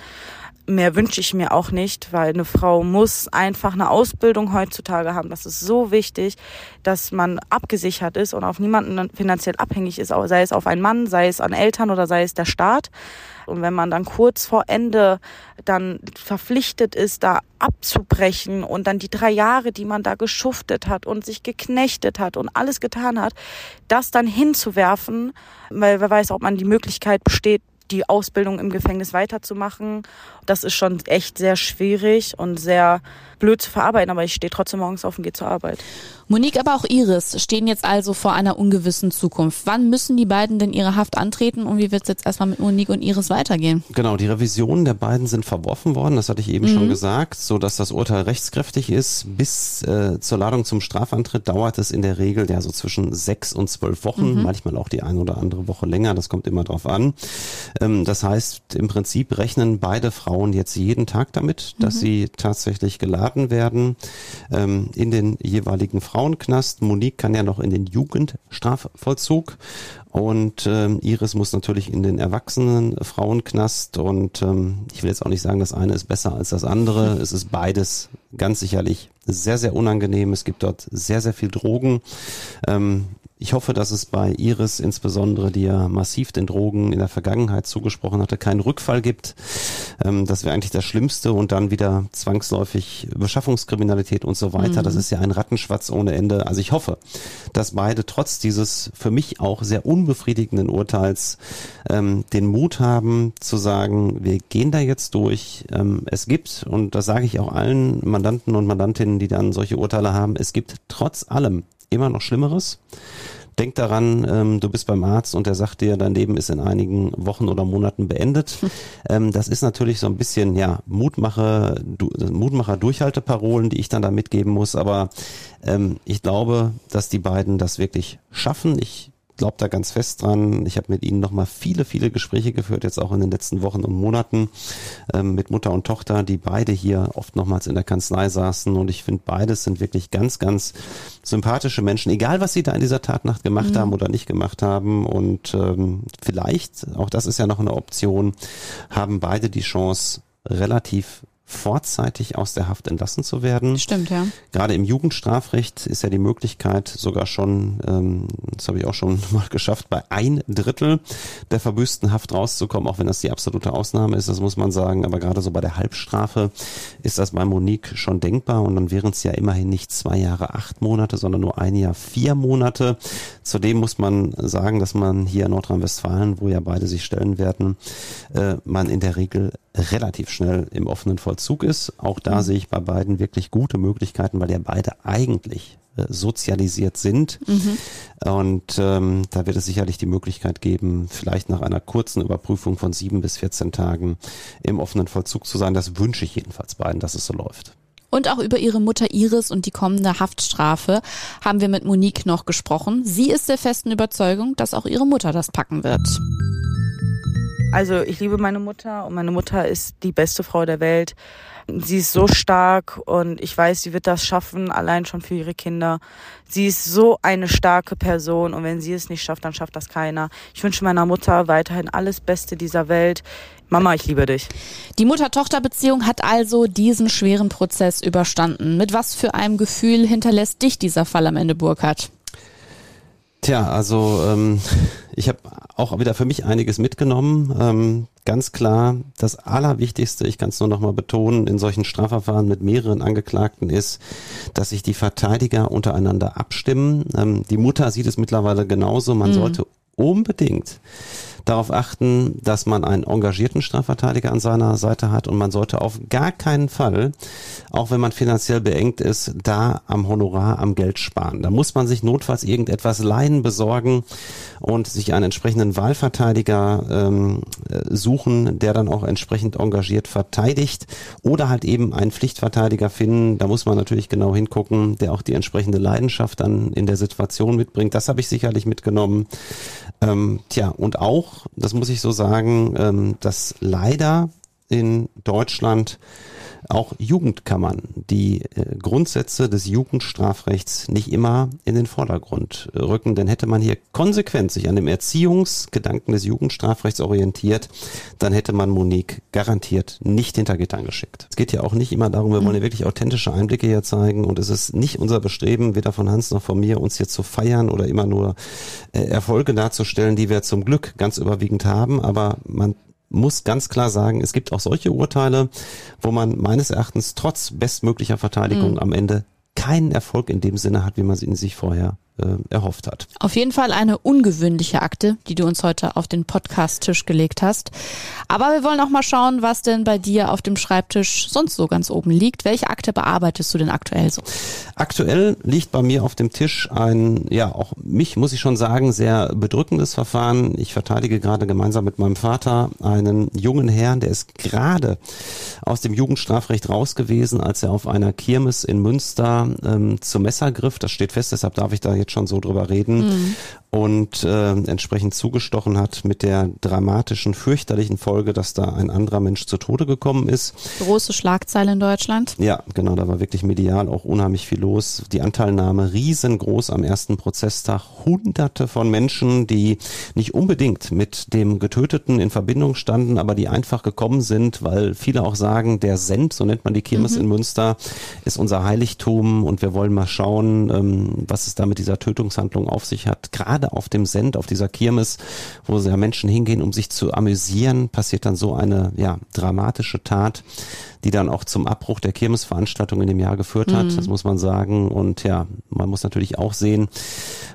mehr wünsche ich mir auch nicht, weil eine Frau muss einfach eine Ausbildung heutzutage haben. Das ist so wichtig, dass man abgesichert ist und auf niemanden finanziell abhängig ist, sei es auf einen Mann, sei es an Eltern oder sei es der Staat. Und wenn man dann kurz vor Ende dann verpflichtet ist, da abzubrechen und dann die drei Jahre, die man da geschuftet hat und sich geknechtet hat und alles getan hat, das dann hinzuwerfen, weil wer weiß, ob man die Möglichkeit besteht, die Ausbildung im Gefängnis weiterzumachen. Das ist schon echt sehr schwierig und sehr blöd zu verarbeiten, aber ich stehe trotzdem morgens auf und gehe zur Arbeit. Monique, aber auch Iris stehen jetzt also vor einer ungewissen Zukunft. Wann müssen die beiden denn ihre Haft antreten und wie wird es jetzt erstmal mit Monique und Iris weitergehen? Genau, die Revisionen der beiden sind verworfen worden, das hatte ich eben mhm. schon gesagt, so dass das Urteil rechtskräftig ist. Bis äh, zur Ladung zum Strafantritt dauert es in der Regel ja so zwischen sechs und zwölf Wochen, mhm. manchmal auch die eine oder andere Woche länger, das kommt immer drauf an. Ähm, das heißt, im Prinzip rechnen beide Frauen jetzt jeden Tag damit, dass mhm. sie tatsächlich geladen werden ähm, in den jeweiligen Frauen Frauenknast. Monique kann ja noch in den Jugendstrafvollzug und ähm, Iris muss natürlich in den erwachsenen Frauenknast und ähm, ich will jetzt auch nicht sagen, das eine ist besser als das andere. Es ist beides ganz sicherlich sehr, sehr unangenehm. Es gibt dort sehr, sehr viel Drogen. Ähm, Ich hoffe, dass es bei Iris insbesondere, die ja massiv den Drogen in der Vergangenheit zugesprochen hatte, keinen Rückfall gibt. Ähm, das wäre eigentlich das Schlimmste und dann wieder zwangsläufig Beschaffungskriminalität und so weiter. Mhm. Das ist ja ein Rattenschwatz ohne Ende. Also ich hoffe, dass beide trotz dieses für mich auch sehr unbefriedigenden Urteils ähm, den Mut haben zu sagen, wir gehen da jetzt durch. Ähm, es gibt, und das sage ich auch allen Mandanten und Mandantinnen, die dann solche Urteile haben, es gibt trotz allem immer noch Schlimmeres. Denk daran, ähm, du bist beim Arzt und der sagt dir, dein Leben ist in einigen Wochen oder Monaten beendet. Ähm, das ist natürlich so ein bisschen, ja, Mutmacher, du, Mutmacher Durchhalteparolen, die ich dann da mitgeben muss. Aber ähm, ich glaube, dass die beiden das wirklich schaffen. Ich glaube da ganz fest dran. Ich habe mit ihnen nochmal viele, viele Gespräche geführt, jetzt auch in den letzten Wochen und Monaten ähm, mit Mutter und Tochter, die beide hier oft nochmals in der Kanzlei saßen. Und ich finde, beides sind wirklich ganz, ganz sympathische Menschen, egal was sie da in dieser Tatnacht gemacht mhm. haben oder nicht gemacht haben. Und ähm, vielleicht, auch das ist ja noch eine Option, haben beide die Chance, relativ vorzeitig aus der Haft entlassen zu werden. Stimmt, ja. Gerade im Jugendstrafrecht ist ja die Möglichkeit sogar schon, ähm, das habe ich auch schon mal geschafft, bei ein Drittel der verbüßten Haft rauszukommen, auch wenn das die absolute Ausnahme ist, das muss man sagen. Aber gerade so bei der Halbstrafe ist das bei Monique schon denkbar und dann wären es ja immerhin nicht zwei Jahre, acht Monate, sondern nur ein Jahr, vier Monate. Zudem muss man sagen, dass man hier in Nordrhein-Westfalen, wo ja beide sich stellen werden, äh, man in der Regel relativ schnell im offenen Vollzug ist. Auch da mhm. sehe ich bei beiden wirklich gute Möglichkeiten, weil ja beide eigentlich äh, sozialisiert sind. Mhm. Und ähm, da wird es sicherlich die Möglichkeit geben, vielleicht nach einer kurzen Überprüfung von sieben bis 14 Tagen im offenen Vollzug zu sein. Das wünsche ich jedenfalls beiden, dass es so läuft. Und auch über ihre Mutter Iris und die kommende Haftstrafe haben wir mit Monique noch gesprochen. Sie ist der festen Überzeugung, dass auch ihre Mutter das packen wird. Also ich liebe meine Mutter und meine Mutter ist die beste Frau der Welt. Sie ist so stark und ich weiß, sie wird das schaffen, allein schon für ihre Kinder. Sie ist so eine starke Person und wenn sie es nicht schafft, dann schafft das keiner. Ich wünsche meiner Mutter weiterhin alles Beste dieser Welt. Mama, ich liebe dich. Die Mutter-Tochter-Beziehung hat also diesen schweren Prozess überstanden. Mit was für einem Gefühl hinterlässt dich dieser Fall am Ende, Burkhardt? Tja, also ähm, ich habe auch wieder für mich einiges mitgenommen. Ähm, ganz klar, das Allerwichtigste, ich kann es nur nochmal betonen, in solchen Strafverfahren mit mehreren Angeklagten ist, dass sich die Verteidiger untereinander abstimmen. Ähm, die Mutter sieht es mittlerweile genauso. Man mhm. sollte unbedingt darauf achten, dass man einen engagierten Strafverteidiger an seiner Seite hat und man sollte auf gar keinen Fall, auch wenn man finanziell beengt ist, da am Honorar, am Geld sparen. Da muss man sich notfalls irgendetwas leihen, besorgen und sich einen entsprechenden Wahlverteidiger ähm, suchen, der dann auch entsprechend engagiert verteidigt oder halt eben einen Pflichtverteidiger finden. Da muss man natürlich genau hingucken, der auch die entsprechende Leidenschaft dann in der Situation mitbringt. Das habe ich sicherlich mitgenommen. Ähm, tja, und auch, das muss ich so sagen, ähm, dass leider in Deutschland auch Jugendkammern die äh, Grundsätze des Jugendstrafrechts nicht immer in den Vordergrund rücken. Denn hätte man hier konsequent sich an dem Erziehungsgedanken des Jugendstrafrechts orientiert, dann hätte man Monique garantiert nicht hinter Gittern geschickt. Es geht ja auch nicht immer darum, wir wollen ja wirklich authentische Einblicke hier zeigen und es ist nicht unser Bestreben, weder von Hans noch von mir, uns hier zu feiern oder immer nur äh, Erfolge darzustellen, die wir zum Glück ganz überwiegend haben, aber man muss ganz klar sagen, es gibt auch solche Urteile, wo man meines Erachtens trotz bestmöglicher Verteidigung mhm. am Ende keinen Erfolg in dem Sinne hat, wie man ihn sich vorher äh, erhofft hat. Auf jeden Fall eine ungewöhnliche Akte, die du uns heute auf den Podcast-Tisch gelegt hast. Aber wir wollen auch mal schauen, was denn bei dir auf dem Schreibtisch sonst so ganz oben liegt. Welche Akte bearbeitest du denn aktuell so? Aktuell liegt bei mir auf dem Tisch ein, ja, auch mich muss ich schon sagen, sehr bedrückendes Verfahren. Ich verteidige gerade gemeinsam mit meinem Vater einen jungen Herrn, der ist gerade aus dem Jugendstrafrecht raus gewesen, als er auf einer Kirmes in Münster ähm, zum Messer griff. Das steht fest, deshalb darf ich da jetzt schon so drüber reden. Mhm. Und äh, entsprechend zugestochen hat mit der dramatischen, fürchterlichen Folge, dass da ein anderer Mensch zu Tode gekommen ist. Große Schlagzeile in Deutschland. Ja, genau, da war wirklich medial auch unheimlich viel los. Die Anteilnahme riesengroß am ersten Prozesstag. Hunderte von Menschen, die nicht unbedingt mit dem Getöteten in Verbindung standen, aber die einfach gekommen sind, weil viele auch sagen, der Send, so nennt man die Kirmes mhm. in Münster, ist unser Heiligtum und wir wollen mal schauen, ähm, was es da mit dieser Tötungshandlung auf sich hat. Gerade auf dem Send, auf dieser Kirmes, wo ja Menschen hingehen, um sich zu amüsieren, passiert dann so eine ja, dramatische Tat die dann auch zum Abbruch der Kirmesveranstaltung in dem Jahr geführt hat. Mhm. Das muss man sagen. Und ja, man muss natürlich auch sehen,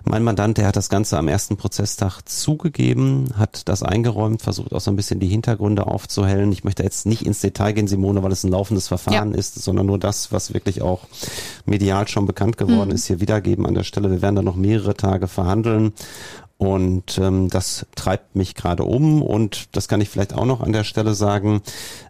mein Mandant, der hat das Ganze am ersten Prozesstag zugegeben, hat das eingeräumt, versucht auch so ein bisschen die Hintergründe aufzuhellen. Ich möchte jetzt nicht ins Detail gehen, Simone, weil es ein laufendes Verfahren ja. ist, sondern nur das, was wirklich auch medial schon bekannt geworden mhm. ist, hier wiedergeben an der Stelle. Wir werden da noch mehrere Tage verhandeln. Und ähm, das treibt mich gerade um und das kann ich vielleicht auch noch an der Stelle sagen.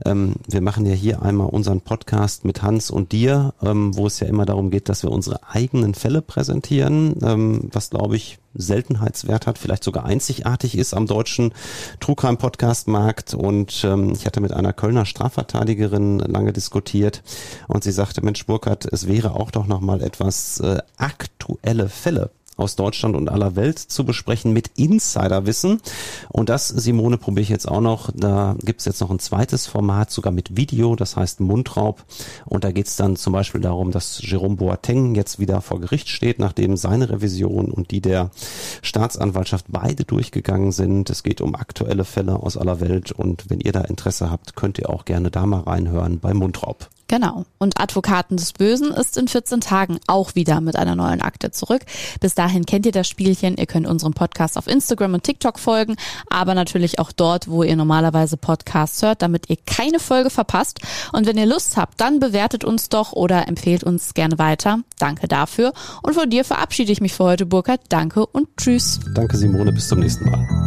Ähm, wir machen ja hier einmal unseren Podcast mit Hans und dir, ähm, wo es ja immer darum geht, dass wir unsere eigenen Fälle präsentieren, ähm, was glaube ich Seltenheitswert hat, vielleicht sogar einzigartig ist am deutschen Trugheim Podcast Markt. Und ähm, ich hatte mit einer Kölner Strafverteidigerin lange diskutiert und sie sagte, Mensch Burkhardt, es wäre auch doch noch mal etwas äh, aktuelle Fälle aus Deutschland und aller Welt zu besprechen mit Insiderwissen. Und das, Simone, probiere ich jetzt auch noch. Da gibt's jetzt noch ein zweites Format, sogar mit Video, das heißt Mundraub. Und da geht's dann zum Beispiel darum, dass Jerome Boateng jetzt wieder vor Gericht steht, nachdem seine Revision und die der Staatsanwaltschaft beide durchgegangen sind. Es geht um aktuelle Fälle aus aller Welt. Und wenn ihr da Interesse habt, könnt ihr auch gerne da mal reinhören bei Mundraub. Genau. Und Advokaten des Bösen ist in 14 Tagen auch wieder mit einer neuen Akte zurück. Bis dahin kennt ihr das Spielchen. Ihr könnt unserem Podcast auf Instagram und TikTok folgen, aber natürlich auch dort, wo ihr normalerweise Podcasts hört, damit ihr keine Folge verpasst. Und wenn ihr Lust habt, dann bewertet uns doch oder empfehlt uns gerne weiter. Danke dafür. Und von dir verabschiede ich mich für heute, Burkhard. Danke und tschüss. Danke, Simone. Bis zum nächsten Mal.